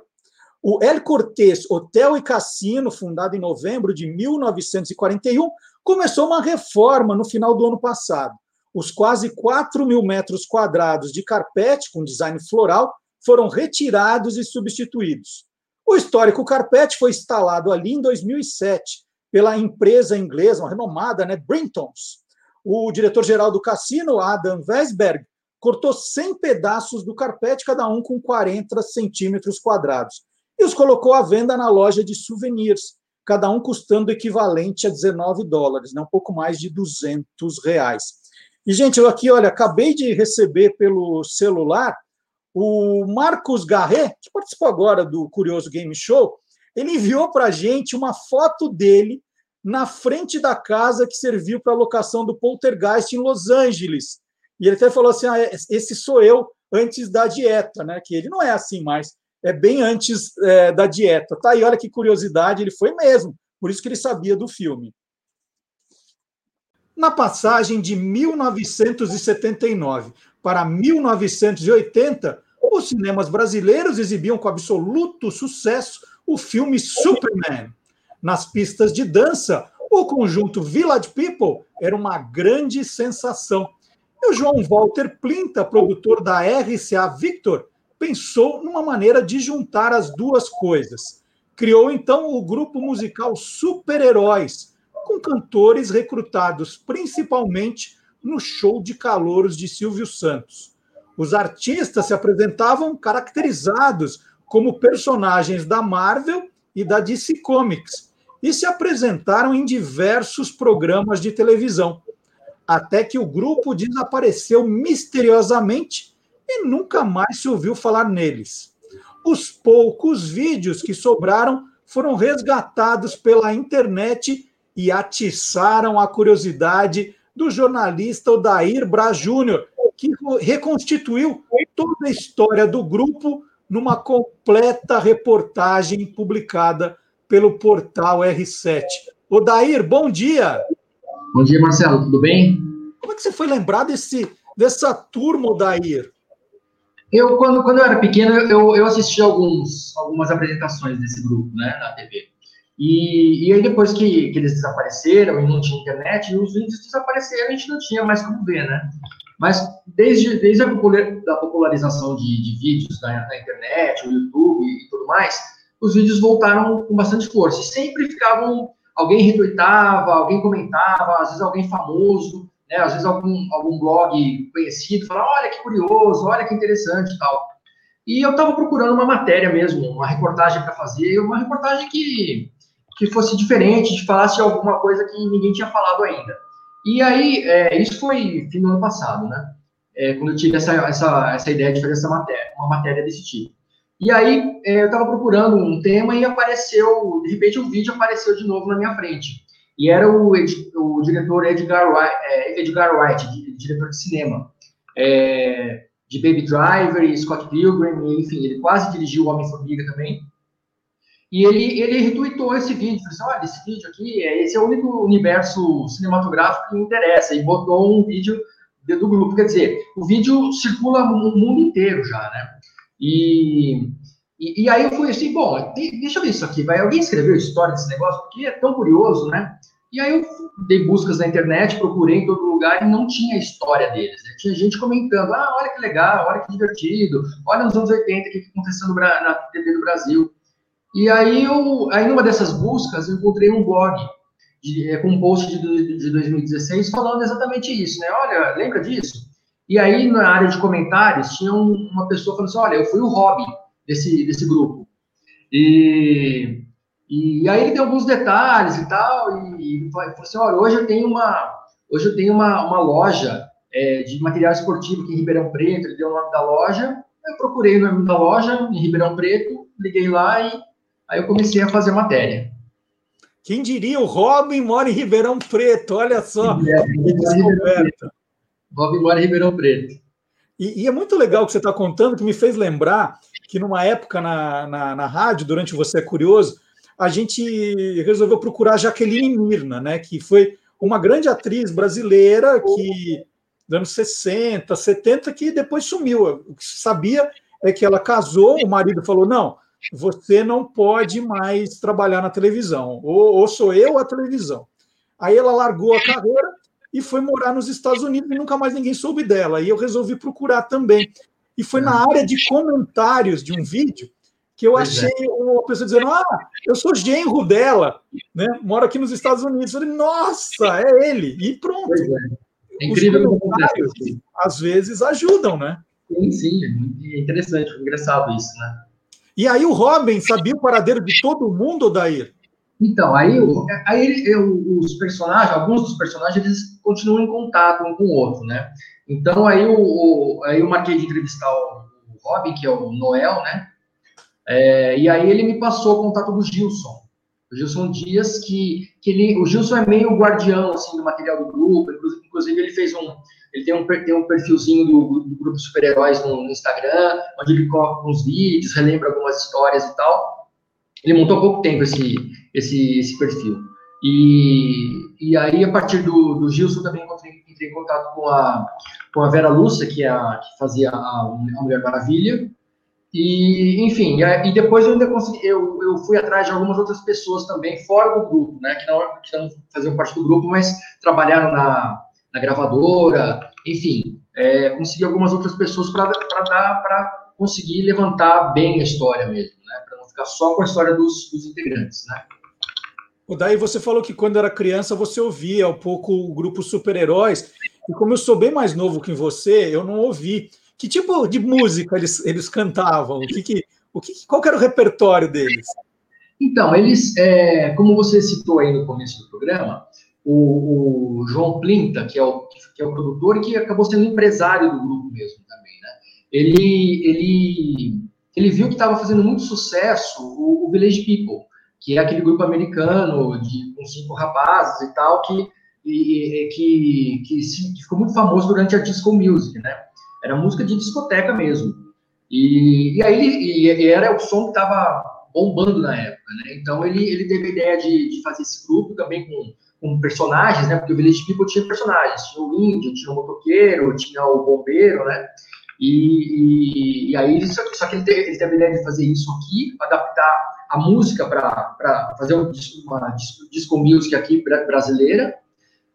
O El Cortez Hotel e Cassino, fundado em novembro de 1941, começou uma reforma no final do ano passado. Os quase 4 mil metros quadrados de carpete com design floral foram retirados e substituídos. O histórico carpete foi instalado ali em 2007 pela empresa inglesa, uma renomada, né, Brintons, o diretor-geral do cassino, Adam Vesberg, cortou 100 pedaços do carpete, cada um com 40 centímetros quadrados, e os colocou à venda na loja de souvenirs, cada um custando o equivalente a 19 dólares, né? um pouco mais de 200 reais. E, gente, eu aqui, olha, acabei de receber pelo celular o Marcos Garret, que participou agora do Curioso Game Show, ele enviou para a gente uma foto dele na frente da casa que serviu para a locação do Poltergeist em Los Angeles. E ele até falou assim: ah, esse sou eu antes da dieta, né? Que ele não é assim mais, é bem antes é, da dieta. Tá aí, olha que curiosidade, ele foi mesmo, por isso que ele sabia do filme. Na passagem de 1979 para 1980, os cinemas brasileiros exibiam com absoluto sucesso o filme Superman nas pistas de dança, o conjunto Village People era uma grande sensação. E o João Walter Plinta, produtor da RCA Victor, pensou numa maneira de juntar as duas coisas. Criou então o grupo musical Super-Heróis, com cantores recrutados principalmente no show de calouros de Silvio Santos. Os artistas se apresentavam caracterizados como personagens da Marvel e da DC Comics, e se apresentaram em diversos programas de televisão, até que o grupo desapareceu misteriosamente e nunca mais se ouviu falar neles. Os poucos vídeos que sobraram foram resgatados pela internet e atiçaram a curiosidade do jornalista Odair Braz Júnior, que reconstituiu toda a história do grupo numa completa reportagem publicada pelo portal R7. Odair, bom dia! Bom dia, Marcelo, tudo bem? Como é que você foi lembrar desse, dessa turma, Odair? Eu, quando, quando eu era pequeno, eu, eu assisti alguns, algumas apresentações desse grupo, né, na TV. E, e aí, depois que, que eles desapareceram e não tinha internet, os vídeos desapareceram, a gente não tinha mais como ver, né? Mas desde, desde a popularização de, de vídeos na, na internet, o YouTube e tudo mais, os vídeos voltaram com bastante força. E sempre ficavam, alguém retweetava, alguém comentava, às vezes alguém famoso, né, às vezes algum, algum blog conhecido, falava, olha que curioso, olha que interessante e tal. E eu estava procurando uma matéria mesmo, uma reportagem para fazer, uma reportagem que, que fosse diferente, que falasse alguma coisa que ninguém tinha falado ainda. E aí, é, isso foi fim do ano passado, né? É, quando eu tive essa, essa, essa ideia de fazer essa matéria, uma matéria desse tipo. E aí é, eu estava procurando um tema e apareceu, de repente o vídeo apareceu de novo na minha frente. E era o, o diretor Edgar White, é, Edgar White, diretor de cinema. É, de Baby Driver Scott Pilgrim, enfim, ele quase dirigiu o Homem-Formiga também. E ele, ele retweetou esse vídeo, falou assim, olha, esse vídeo aqui, é, esse é o único universo cinematográfico que me interessa, e botou um vídeo do grupo, quer dizer, o vídeo circula no mundo inteiro já, né? E, e, e, aí eu fui assim, bom, deixa eu ver isso aqui, vai alguém escreveu a história desse negócio? Porque é tão curioso, né? E aí eu dei buscas na internet, procurei em todo lugar e não tinha a história deles. Né? Tinha gente comentando, ah, olha que legal, olha que divertido, olha nos anos 80 o que aconteceu no, na TV do Brasil. E aí, eu, aí numa dessas buscas, eu encontrei um blog é, com um post de, de 2016 falando exatamente isso, né? Olha, lembra disso? E aí, na área de comentários, tinha uma pessoa falando assim: olha, eu fui o hobby desse, desse grupo. E, E aí ele deu alguns detalhes e tal, e, e falou assim, olha, hoje eu tenho uma, hoje eu tenho uma, uma loja é, de material esportivo aqui em Ribeirão Preto, ele deu o nome da loja, eu procurei o nome da loja em Ribeirão Preto, liguei lá e aí eu comecei a fazer matéria. Quem diria, o Robin mora em Ribeirão Preto, olha só. É, descoberta. Robin mora em Ribeirão Preto. E, e, é muito legal o que você está contando, que me fez lembrar que numa época na, na, na, rádio, durante Você é Curioso, a gente resolveu procurar Jaqueline Mirna, né, que foi uma grande atriz brasileira que dos anos 60, 70, que depois sumiu. O que se sabia é que ela casou, o marido falou: não, você não pode mais trabalhar na televisão, ou, ou sou eu a televisão. Aí ela largou a carreira e foi morar nos Estados Unidos e nunca mais ninguém soube dela. E eu resolvi procurar também. E foi na área de comentários de um vídeo que eu achei uma pessoa dizendo: Ah, eu sou genro dela, né? Moro aqui nos Estados Unidos. Eu falei, nossa, é ele. E pronto. É. É incrível Os às vezes ajudam, né? Sim, sim, é interessante, engraçado isso, né? E aí o Robin sabia o paradeiro de todo mundo, Dair? Então, aí, aí eu, os personagens, alguns dos personagens, eles continuam em contato um com o outro, né? Então, aí, o, aí eu marquei de entrevistar o, o Robin, que é o Noel, né? É, e aí ele me passou o contato do Gilson. O Gilson Dias, que, que ele, o Gilson é meio guardião, assim, do material do grupo, inclusive ele fez um, ele tem um, tem um perfilzinho do, do grupo Super-Heróis no, no, Instagram, onde ele coloca uns vídeos, relembra algumas histórias e tal. Ele montou há pouco tempo esse, esse, esse perfil. E, e aí, a partir do, do Gilson, também entrei, entrei em contato com a, com a Vera Lúcia, que, é a, que fazia a, a Mulher Maravilha. E, enfim, e depois eu ainda consegui, eu, eu fui atrás de algumas outras pessoas também, fora do grupo, né, que não, que não faziam parte do grupo, mas trabalharam na, na gravadora, enfim, é, consegui algumas outras pessoas para para conseguir levantar bem a história mesmo, né, para não ficar só com a história dos, dos integrantes, né. Daí você falou que quando era criança você ouvia um pouco o grupo Super-Heróis, e como eu sou bem mais novo que você, eu não ouvi. Que tipo de música eles, eles cantavam? O que, que, o que, qual era o repertório deles? Então, eles, é, como você citou aí no começo do programa, o, o, João Plinta, que é o, que é o produtor que acabou sendo empresário do grupo mesmo também, né? Ele, ele, ele viu que estava fazendo muito sucesso o, o Village People, que é aquele grupo americano de com cinco rapazes e tal, que, e, que, que, sim, que, ficou muito famoso durante a disco music, né? Era música de discoteca mesmo. E, e aí e, e era o som que estava bombando na época, né? Então ele, ele teve a ideia de, de fazer esse grupo também com, com personagens, né? Porque o Village People tinha personagens, tinha o índio, tinha o motoqueiro, tinha o bombeiro, né? E, e, e aí, só, só que ele teve, ele teve a ideia de fazer isso aqui, adaptar a música para fazer um, uma disco music aqui brasileira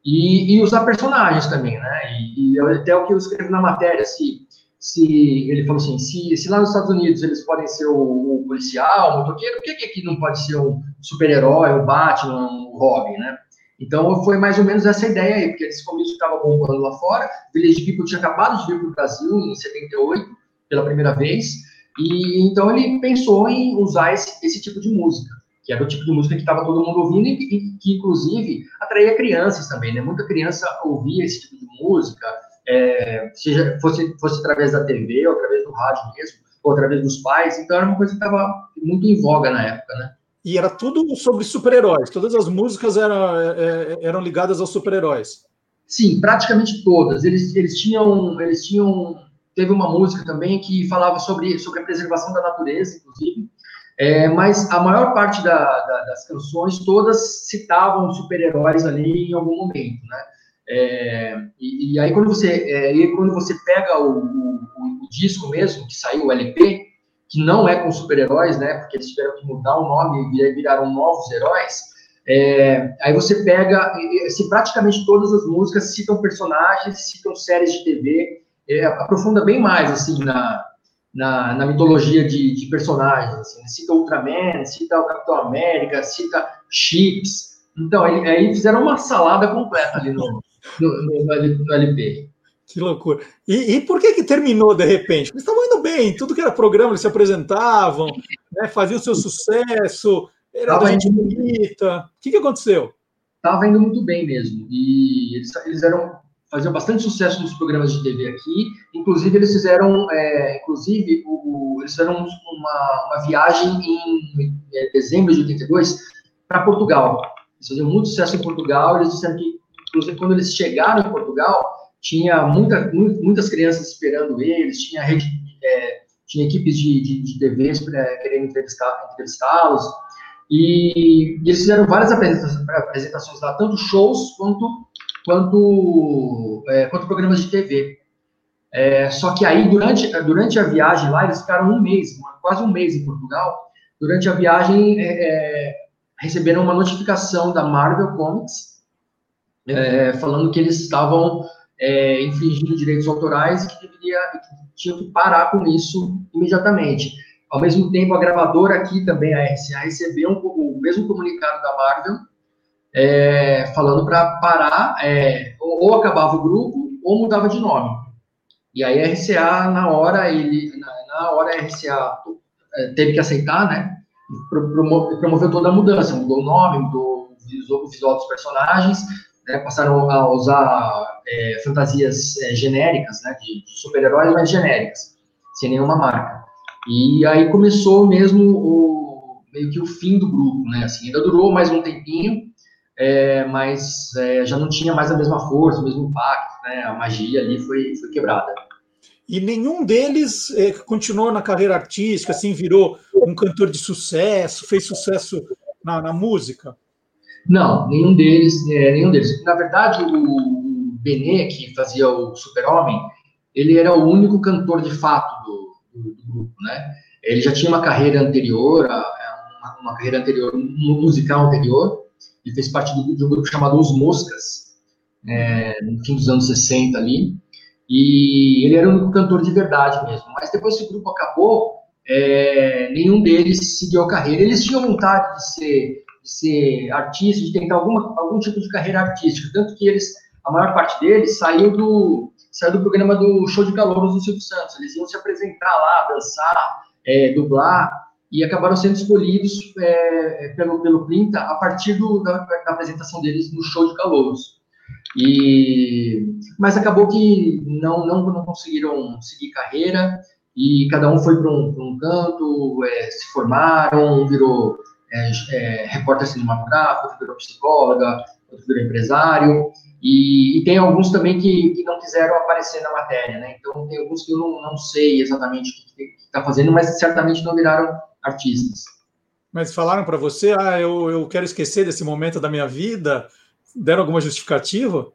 e, e, usar personagens também, né? E, e até o que eu escrevo na matéria, se, se ele falou assim, se, se lá nos Estados Unidos eles podem ser o, o policial, o motoqueiro, por que, aqui não pode ser um super-herói, o Batman, o Robin, né? Então foi mais ou menos essa ideia aí, porque esse começo estava bombando lá fora, Village People tinha acabado de vir para o Brasil em 78, pela primeira vez, e então ele pensou em usar esse, esse tipo de música, que era o tipo de música que estava todo mundo ouvindo e, e, que, inclusive, atraía crianças também, né? Muita criança ouvia esse tipo de música, é, seja fosse, fosse através da TV, ou através do rádio mesmo, ou através dos pais, então era uma coisa que estava muito em voga na época, né? E era tudo sobre super-heróis, todas as músicas eram, é, é, eram ligadas aos super-heróis. Sim, praticamente todas. Eles, eles tinham, eles tinham teve uma música também que falava sobre, sobre a preservação da natureza, inclusive, é, mas a maior parte da, da, das canções todas citavam super-heróis ali em algum momento, né? É, e, e, aí quando você é, quando você pega o, o, o, disco mesmo que saiu o LP que não é com super-heróis, né? Porque eles tiveram que mudar o nome e viraram novos heróis. É, aí você pega se praticamente todas as músicas citam personagens, citam séries de TV, é, aprofunda bem mais assim na, na, na mitologia de, de personagens. Assim, né? Cita Ultraman, cita o Capitão América, cita Chips. Então, aí, aí fizeram uma salada completa ali no, no, no, no LP. Que loucura. E, e, por que que terminou de repente? Eles estavam indo bem, tudo que era programa, eles se apresentavam, né, faziam seu sucesso. Era Tava gente bonita. O que, que aconteceu? Estava indo muito bem mesmo. E eles, eles eram faziam bastante sucesso nos programas de TV aqui. Inclusive eles fizeram, é, inclusive o, eles fizeram uma, uma viagem em é, dezembro de 82 para Portugal. Eles faziam muito sucesso em Portugal. Eles disseram que, inclusive, quando eles chegaram em Portugal, tinha muita, mu- muitas crianças esperando eles. Tinha rede, é, tinha equipes de, de, de TVs pra- querendo entrevistá-los. E, e eles fizeram várias apresentações lá, tanto shows quanto, quanto, é, quanto programas de TV. É, só que aí, durante, durante a viagem lá, eles ficaram um mês, quase um mês em Portugal. Durante a viagem, é, é, receberam uma notificação da Marvel Comics, é, falando que eles estavam é, infringindo direitos autorais e que, deveria, que tinham que parar com isso imediatamente. Ao mesmo tempo, a gravadora aqui também, a RCA, recebeu um, o mesmo comunicado da Marvel, é, falando para parar, é, ou, ou acabava o grupo, ou mudava de nome. E aí a RCA, na hora, ele, na, na hora a RCA é, teve que aceitar, né? Pro- promo- promoveu toda a mudança, mudou o nome, mudou o visual dos personagens, né, passaram a usar é, fantasias é, genéricas, né, de, de super-heróis, mas genéricas, sem nenhuma marca. E aí começou mesmo o, meio que o fim do grupo, né, assim, ainda durou mais um tempinho, é, mas é, já não tinha mais a mesma força, o mesmo impacto, né, a magia ali foi, foi quebrada. E nenhum deles eh, continuou na carreira artística, assim, virou um cantor de sucesso, fez sucesso na, na música. Não, nenhum deles, é, nenhum deles. Na verdade, o, Benê, que fazia o Super-Homem, ele era o único cantor de fato do, do- do grupo, né? Ele já tinha uma carreira anterior, uma, uma carreira anterior, um musical anterior, e fez parte do- de um grupo chamado Os Moscas, é, no fim dos anos 60 ali, e ele era o único cantor de verdade mesmo. Mas depois que o grupo acabou, é, nenhum deles seguiu a carreira. Eles tinham vontade de ser, de ser artista, de tentar alguma, algum tipo de carreira artística, tanto que eles, a maior parte deles saiu do, saiu do programa do Show de Calouros do Silvio Santos. Eles iam se apresentar lá, dançar, é, dublar, e acabaram sendo escolhidos é, pelo, pelo Plinta a partir do, da, da apresentação deles no Show de Calouros. E, mas acabou que não, não, não conseguiram seguir carreira e cada um foi para um, um canto, é, se formaram, um virou é, é, repórter cinematográfico, outro virou psicóloga, outro virou empresário, e, e tem alguns também que, que não quiseram aparecer na matéria, né? Então tem alguns que eu não, não sei exatamente o que está fazendo, mas certamente não viraram artistas. Mas falaram para você, ah, eu, eu quero esquecer desse momento da minha vida? Deram alguma justificativa?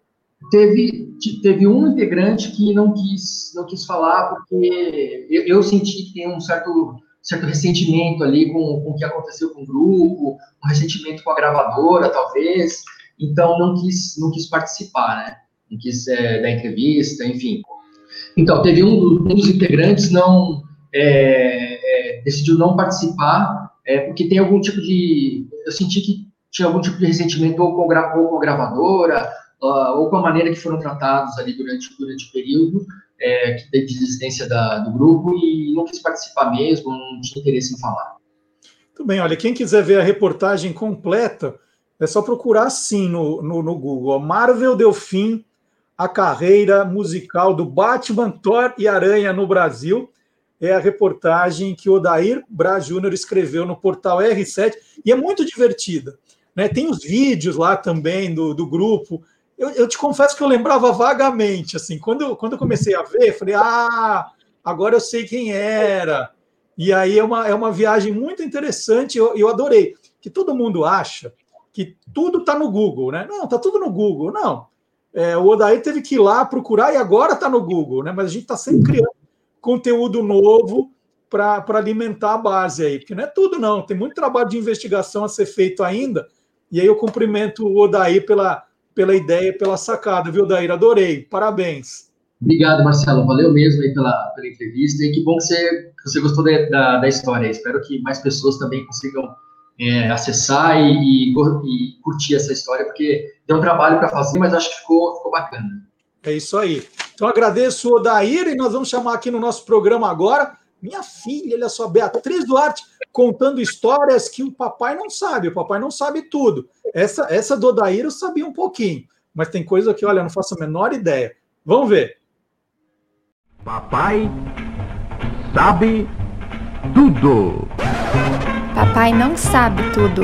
Teve, te- teve um integrante que não quis, não quis falar, porque eu, eu senti que tem um certo, certo ressentimento ali com, com o que aconteceu com o grupo, um ressentimento com a gravadora, talvez, então não quis, não quis participar, né? Não quis é, dar entrevista, enfim. Então, teve um, um dos integrantes não é, decidiu não participar, é, porque tem algum tipo de. Eu senti que tinha algum tipo de ressentimento ou com, ou com a gravadora, ah, ou com a maneira que foram tratados ali durante, durante o período é, de existência da- do grupo e não quis participar mesmo, não tinha interesse em falar. Muito bem, olha, quem quiser ver a reportagem completa, é só procurar assim no, no, no Google. Marvel deu fim à carreira musical do Batman, Thor e Aranha no Brasil. É a reportagem que o Odair Bra Júnior escreveu no portal R7 e é muito divertida. Né? Tem os vídeos lá também do, do grupo. Eu, eu te confesso que eu lembrava vagamente, assim, quando, quando eu comecei a ver, falei, ah, agora eu sei quem era. E aí é uma, é uma viagem muito interessante, eu, eu adorei. Que todo mundo acha que tudo está no Google, né? Não, está tudo no Google. Não. É, o Odair teve que ir lá procurar e agora está no Google, né? Mas a gente está sempre criando conteúdo novo para alimentar a base aí, porque não é tudo, não. Tem muito trabalho de investigação a ser feito ainda. E aí eu cumprimento o Odair pela, pela ideia, pela sacada, viu, Odair? Adorei. Parabéns. Obrigado, Marcelo. Valeu mesmo aí pela, pela entrevista e que bom que você, que você gostou da, da, da história. Espero que mais pessoas também consigam é, acessar e, e, e curtir essa história, porque deu um trabalho para fazer, mas acho que ficou, ficou bacana. É isso aí. Então agradeço o Odair e nós vamos chamar aqui no nosso programa agora Minha filha, olha só, Beatriz Duarte contando histórias que o papai não sabe, o papai não sabe tudo. Essa, essa do Odair eu sabia um pouquinho, mas tem coisa que, olha, eu não faço a menor ideia. Vamos ver. Papai sabe tudo. Papai não sabe tudo.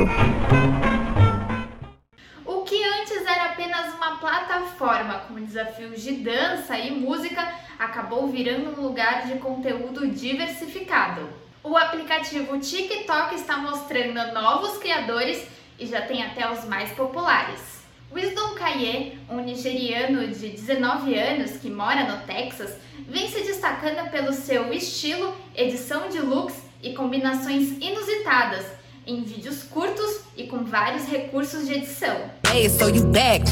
Plataforma com desafios de dança e música acabou virando um lugar de conteúdo diversificado. O aplicativo TikTok está mostrando novos criadores e já tem até os mais populares. Wisdom Kaye, um nigeriano de 19 anos que mora no Texas, vem se destacando pelo seu estilo, edição de looks e combinações inusitadas em vídeos curtos e com vários recursos de edição. Hey, so you back.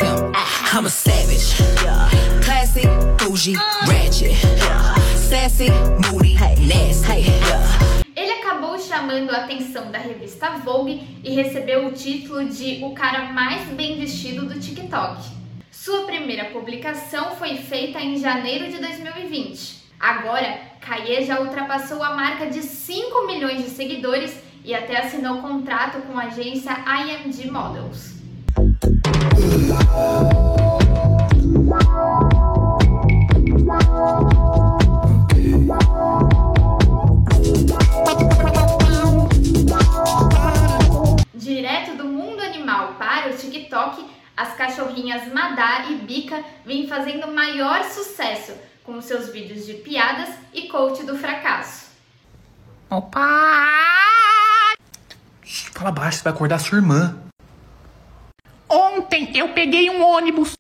I'm a savage. Bougie, ratchet. Sassy, moody, nasty. Ele acabou chamando a atenção da revista Vogue e recebeu o título de o cara mais bem vestido do TikTok. Sua primeira publicação foi feita em janeiro de 2020. Agora, Kaye já ultrapassou a marca de 5 milhões de seguidores e até assinou contrato com a agência IMG Models. Direto do mundo animal para o TikTok, as cachorrinhas Madá e Bica vêm fazendo maior sucesso com seus vídeos de piadas e coach do fracasso. Opa! Fala baixo, você vai acordar sua irmã. Ontem eu peguei um ônibus.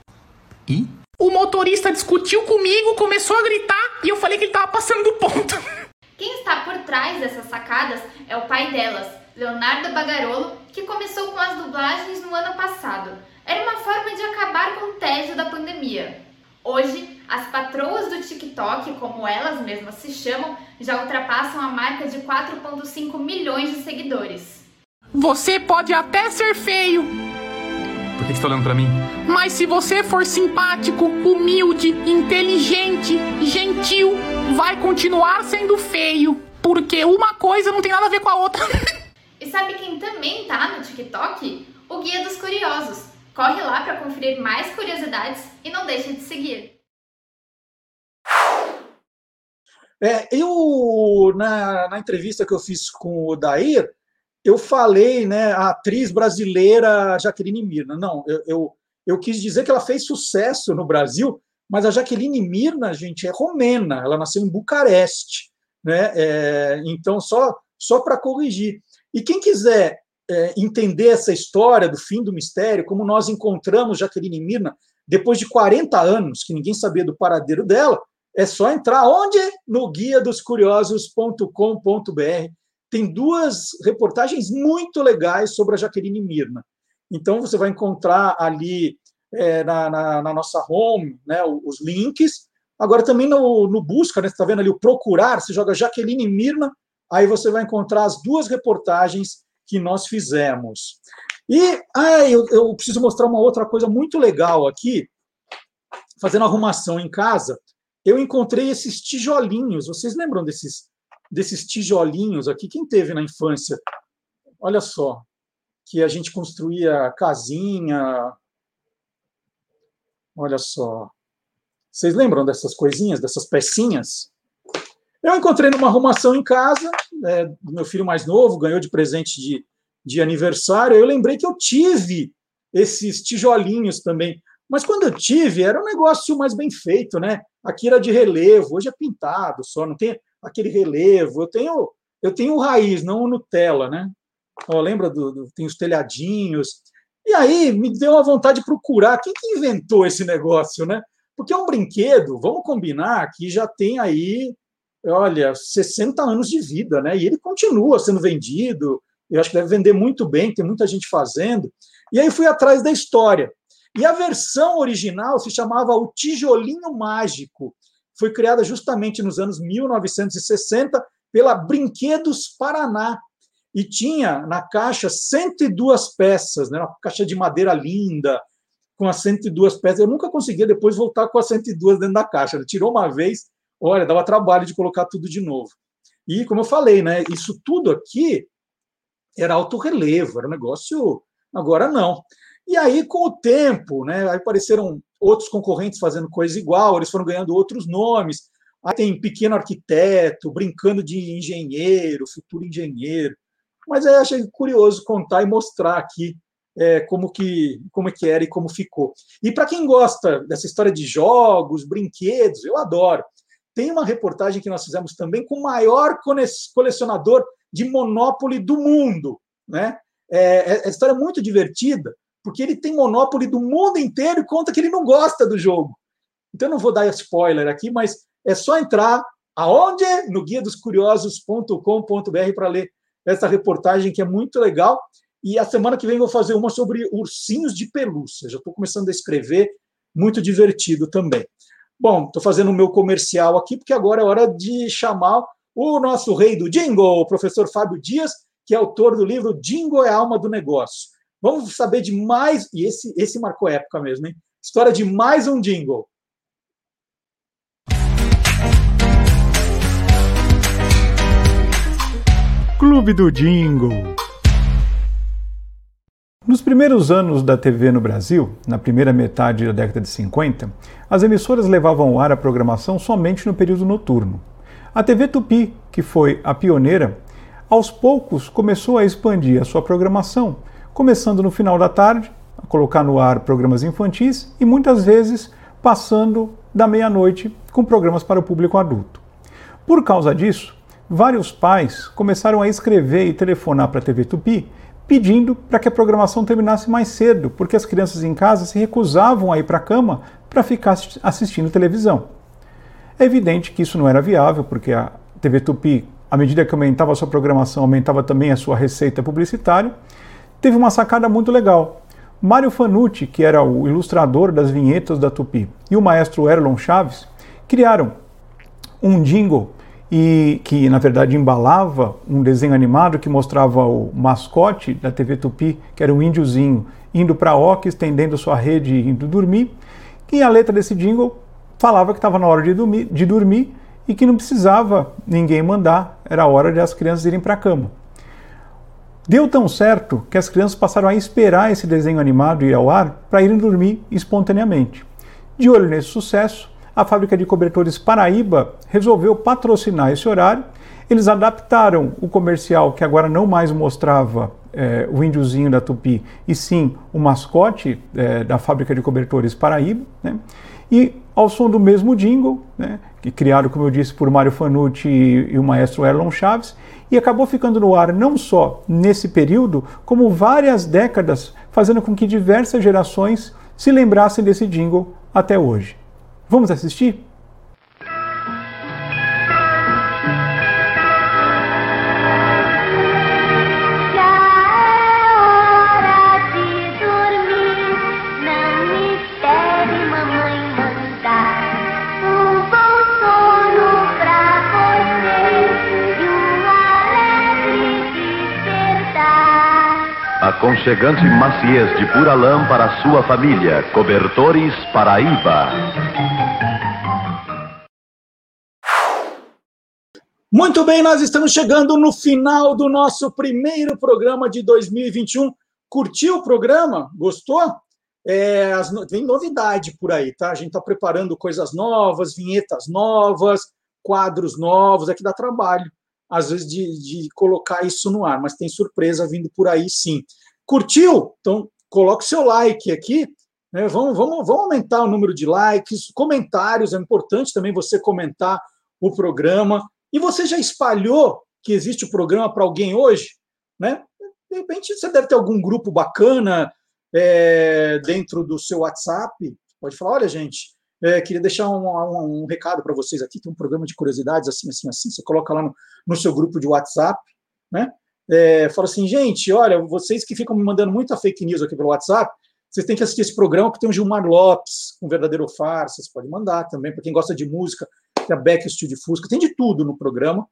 E? O motorista discutiu comigo, começou a gritar e eu falei que ele tava passando do ponto. Quem está por trás dessas sacadas é o pai delas, Leonardo Bagarolo, que começou com as dublagens no ano passado. Era uma forma de acabar com o tédio da pandemia. Hoje, as patroas do TikTok, como elas mesmas se chamam, já ultrapassam a marca de 4,5 milhões de seguidores. Você pode até ser feio, Por que você tá olhando pra mim? mas se você for simpático, humilde, inteligente, gentil, vai continuar sendo feio. Porque uma coisa não tem nada a ver com a outra. E sabe quem também tá no TikTok? O Guia dos Curiosos. Corre lá para conferir mais curiosidades e não deixe de seguir. É, eu, na, na entrevista que eu fiz com o Dair, eu falei, né, a atriz brasileira Jaqueline Mirna. Não, eu, eu, eu quis dizer que ela fez sucesso no Brasil, mas a Jaqueline Mirna, gente, é romena, ela nasceu em Bucareste, né? É, então, só, só para corrigir. E quem quiser é, entender essa história do fim do mistério, como nós encontramos Jaqueline Mirna depois de 40 anos, que ninguém sabia do paradeiro dela, é só entrar onde? No guia dos curiosos.com.br. Tem duas reportagens muito legais sobre a Jaqueline Mirna. Então, você vai encontrar ali é, na, na, na nossa home né, os links. Agora, também no, no busca, né, você está vendo ali o procurar, você joga Jaqueline Mirna, aí você vai encontrar as duas reportagens que nós fizemos. E ah, eu, eu preciso mostrar uma outra coisa muito legal aqui, fazendo arrumação em casa. Eu encontrei esses tijolinhos. Vocês lembram desses, desses tijolinhos aqui? Quem teve na infância? Olha só, que a gente construía casinha. Olha só. Vocês lembram dessas coisinhas, dessas pecinhas? Eu encontrei numa arrumação em casa, é, meu filho mais novo, ganhou de presente de, de aniversário. Eu lembrei que eu tive esses tijolinhos também. Mas quando eu tive, era um negócio mais bem feito, né? Aqui era de relevo, hoje é pintado só, não tem aquele relevo. Eu tenho, eu tenho raiz, não o Nutella, né? Lembra do, do tem os telhadinhos. E aí me deu uma vontade de procurar quem que inventou esse negócio, né? Porque é um brinquedo, vamos combinar que já tem aí, olha, 60 anos de vida, né? E ele continua sendo vendido. Eu acho que deve vender muito bem, tem muita gente fazendo. E aí fui atrás da história. E a versão original se chamava O Tijolinho Mágico. Foi criada justamente nos anos 1960 pela Brinquedos Paraná. E tinha na caixa 102 peças, né? uma caixa de madeira linda, com as 102 peças. Eu nunca conseguia depois voltar com as 102 dentro da caixa. Ele tirou uma vez, olha, dava trabalho de colocar tudo de novo. E, como eu falei, né, isso tudo aqui era alto relevo, era um negócio. Agora não. E aí, com o tempo, né, aí apareceram outros concorrentes fazendo coisa igual, eles foram ganhando outros nomes. Aí tem pequeno arquiteto, brincando de engenheiro, futuro engenheiro. Mas aí achei curioso contar e mostrar aqui é, como, que, como que era e como ficou. E para quem gosta dessa história de jogos, brinquedos, eu adoro. Tem uma reportagem que nós fizemos também com o maior colecionador de Monopoly do mundo. Né? É, é, é história muito divertida, porque ele tem Monopoly do mundo inteiro e conta que ele não gosta do jogo. Então, eu não vou dar spoiler aqui, mas é só entrar aonde? No guia dos curiosos.com.br para ler essa reportagem que é muito legal. E a semana que vem vou fazer uma sobre ursinhos de pelúcia. Já estou começando a escrever, muito divertido também. Bom, estou fazendo o meu comercial aqui, porque agora é hora de chamar o nosso rei do jingle, o professor Fábio Dias, que é autor do livro Jingle é a Alma do Negócio. Vamos saber de mais, e esse, esse marcou época mesmo, hein? História de mais um jingle. Clube do Jingle. Nos primeiros anos da TV no Brasil, na primeira metade da década de 50, as emissoras levavam ao ar a programação somente no período noturno. A TV Tupi, que foi a pioneira, aos poucos começou a expandir a sua programação, começando no final da tarde, a colocar no ar programas infantis e muitas vezes passando da meia-noite com programas para o público adulto. Por causa disso, vários pais começaram a escrever e telefonar para a TV Tupi pedindo para que a programação terminasse mais cedo, porque as crianças em casa se recusavam a ir para a cama para ficar assistindo televisão. É evidente que isso não era viável, porque a TV Tupi, à medida que aumentava a sua programação, aumentava também a sua receita publicitária. Teve uma sacada muito legal. Mário Fanucci, que era o ilustrador das vinhetas da Tupi, e o maestro Erlon Chaves criaram um jingle e que na verdade embalava um desenho animado que mostrava o mascote da TV Tupi, que era um índiozinho indo para oca, estendendo sua rede e indo dormir. E a letra desse jingle falava que estava na hora de dormir, de dormir e que não precisava ninguém mandar, era hora de as crianças irem para a cama. Deu tão certo que as crianças passaram a esperar esse desenho animado ir ao ar para irem dormir espontaneamente. De olho nesse sucesso, a fábrica de cobertores Paraíba resolveu patrocinar esse horário. Eles adaptaram o comercial que agora não mais mostrava é, o índiozinho da Tupi, e sim o mascote é, da fábrica de cobertores Paraíba. Né? E ao som do mesmo jingle, né, que criado, como eu disse, por Mário Fanucci e, e o maestro Erlon Chaves, e acabou ficando no ar não só nesse período, como várias décadas, fazendo com que diversas gerações se lembrassem desse jingle até hoje. Vamos assistir? Aconchegante maciez de pura lã para sua família. Cobertores Paraíba. Muito bem, nós estamos chegando no final do nosso primeiro programa de 2021. Curtiu o programa? Gostou? É, as, tem novidade por aí, tá? A gente está preparando coisas novas, vinhetas novas, quadros novos, é que dá trabalho, às vezes, de, de colocar isso no ar, mas tem surpresa vindo por aí sim. Curtiu? Então, coloque seu like aqui. Né? Vamos, vamos, vamos aumentar o número de likes, comentários, é importante também você comentar o programa. E você já espalhou que existe o programa para alguém hoje? Né? De repente você deve ter algum grupo bacana é, dentro do seu WhatsApp. Pode falar, olha, gente, é, queria deixar um, um, um recado para vocês aqui. Tem um programa de curiosidades assim, assim, assim. Você coloca lá no, no seu grupo de WhatsApp, né? É, fala assim, gente, olha, vocês que ficam me mandando muita fake news aqui pelo WhatsApp, vocês têm que assistir esse programa que tem o Gilmar Lopes, um verdadeiro farsa, vocês podem mandar também, para quem gosta de música, tem a Beck Studio Fusca, tem de tudo no programa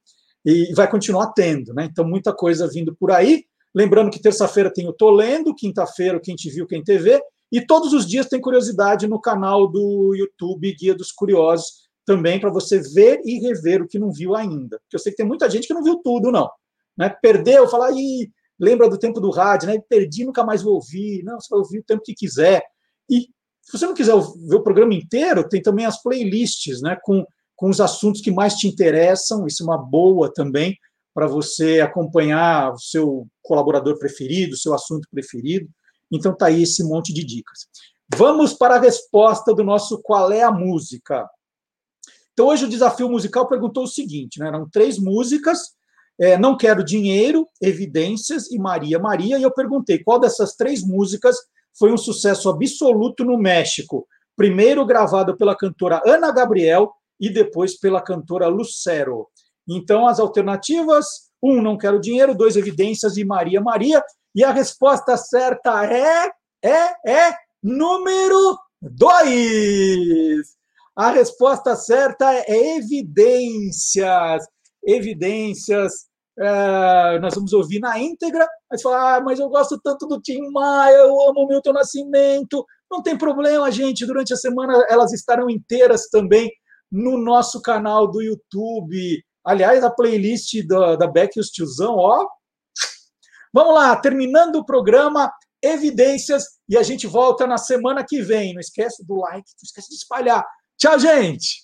e vai continuar tendo, né? Então, muita coisa vindo por aí. Lembrando que terça-feira tem o Tô Lendo, quinta-feira o Quem Te Viu, Quem TV, e todos os dias tem curiosidade no canal do YouTube Guia dos Curiosos. também para você ver e rever o que não viu ainda. Porque eu sei que tem muita gente que não viu tudo, não. Né? Perdeu, falar, ih, lembra do tempo do rádio, né? Perdi, nunca mais vou ouvir. Não, você vai ouvir o tempo que quiser. E se você não quiser ver o programa inteiro, tem também as playlists, né? Com, com os assuntos que mais te interessam. Isso é uma boa também para você acompanhar o seu colaborador preferido, o seu assunto preferido. Então tá aí esse monte de dicas. Vamos para a resposta do nosso Qual é a Música? Então, hoje o desafio musical perguntou o seguinte: né? eram três músicas, é, Não Quero Dinheiro, Evidências e Maria Maria, e eu perguntei qual dessas três músicas foi um sucesso absoluto no México. Primeiro gravado pela cantora Ana Gabriel e depois pela cantora Lucero. Então, as alternativas: um, Não Quero Dinheiro, dois, Evidências e Maria Maria. E a resposta certa é, é, é número dois. A resposta certa é evidências. Evidências. É, nós vamos ouvir na íntegra, mas falar, ah, mas eu gosto tanto do Tim Maia, eu amo o Milton Nascimento. Não tem problema, gente. Durante a semana elas estarão inteiras também no nosso canal do YouTube. Aliás, a playlist da, da Beck e os Tiozão, ó. Vamos lá, terminando o programa, evidências, e a gente volta na semana que vem. Não esquece do like, não esquece de espalhar. Tchau, gente!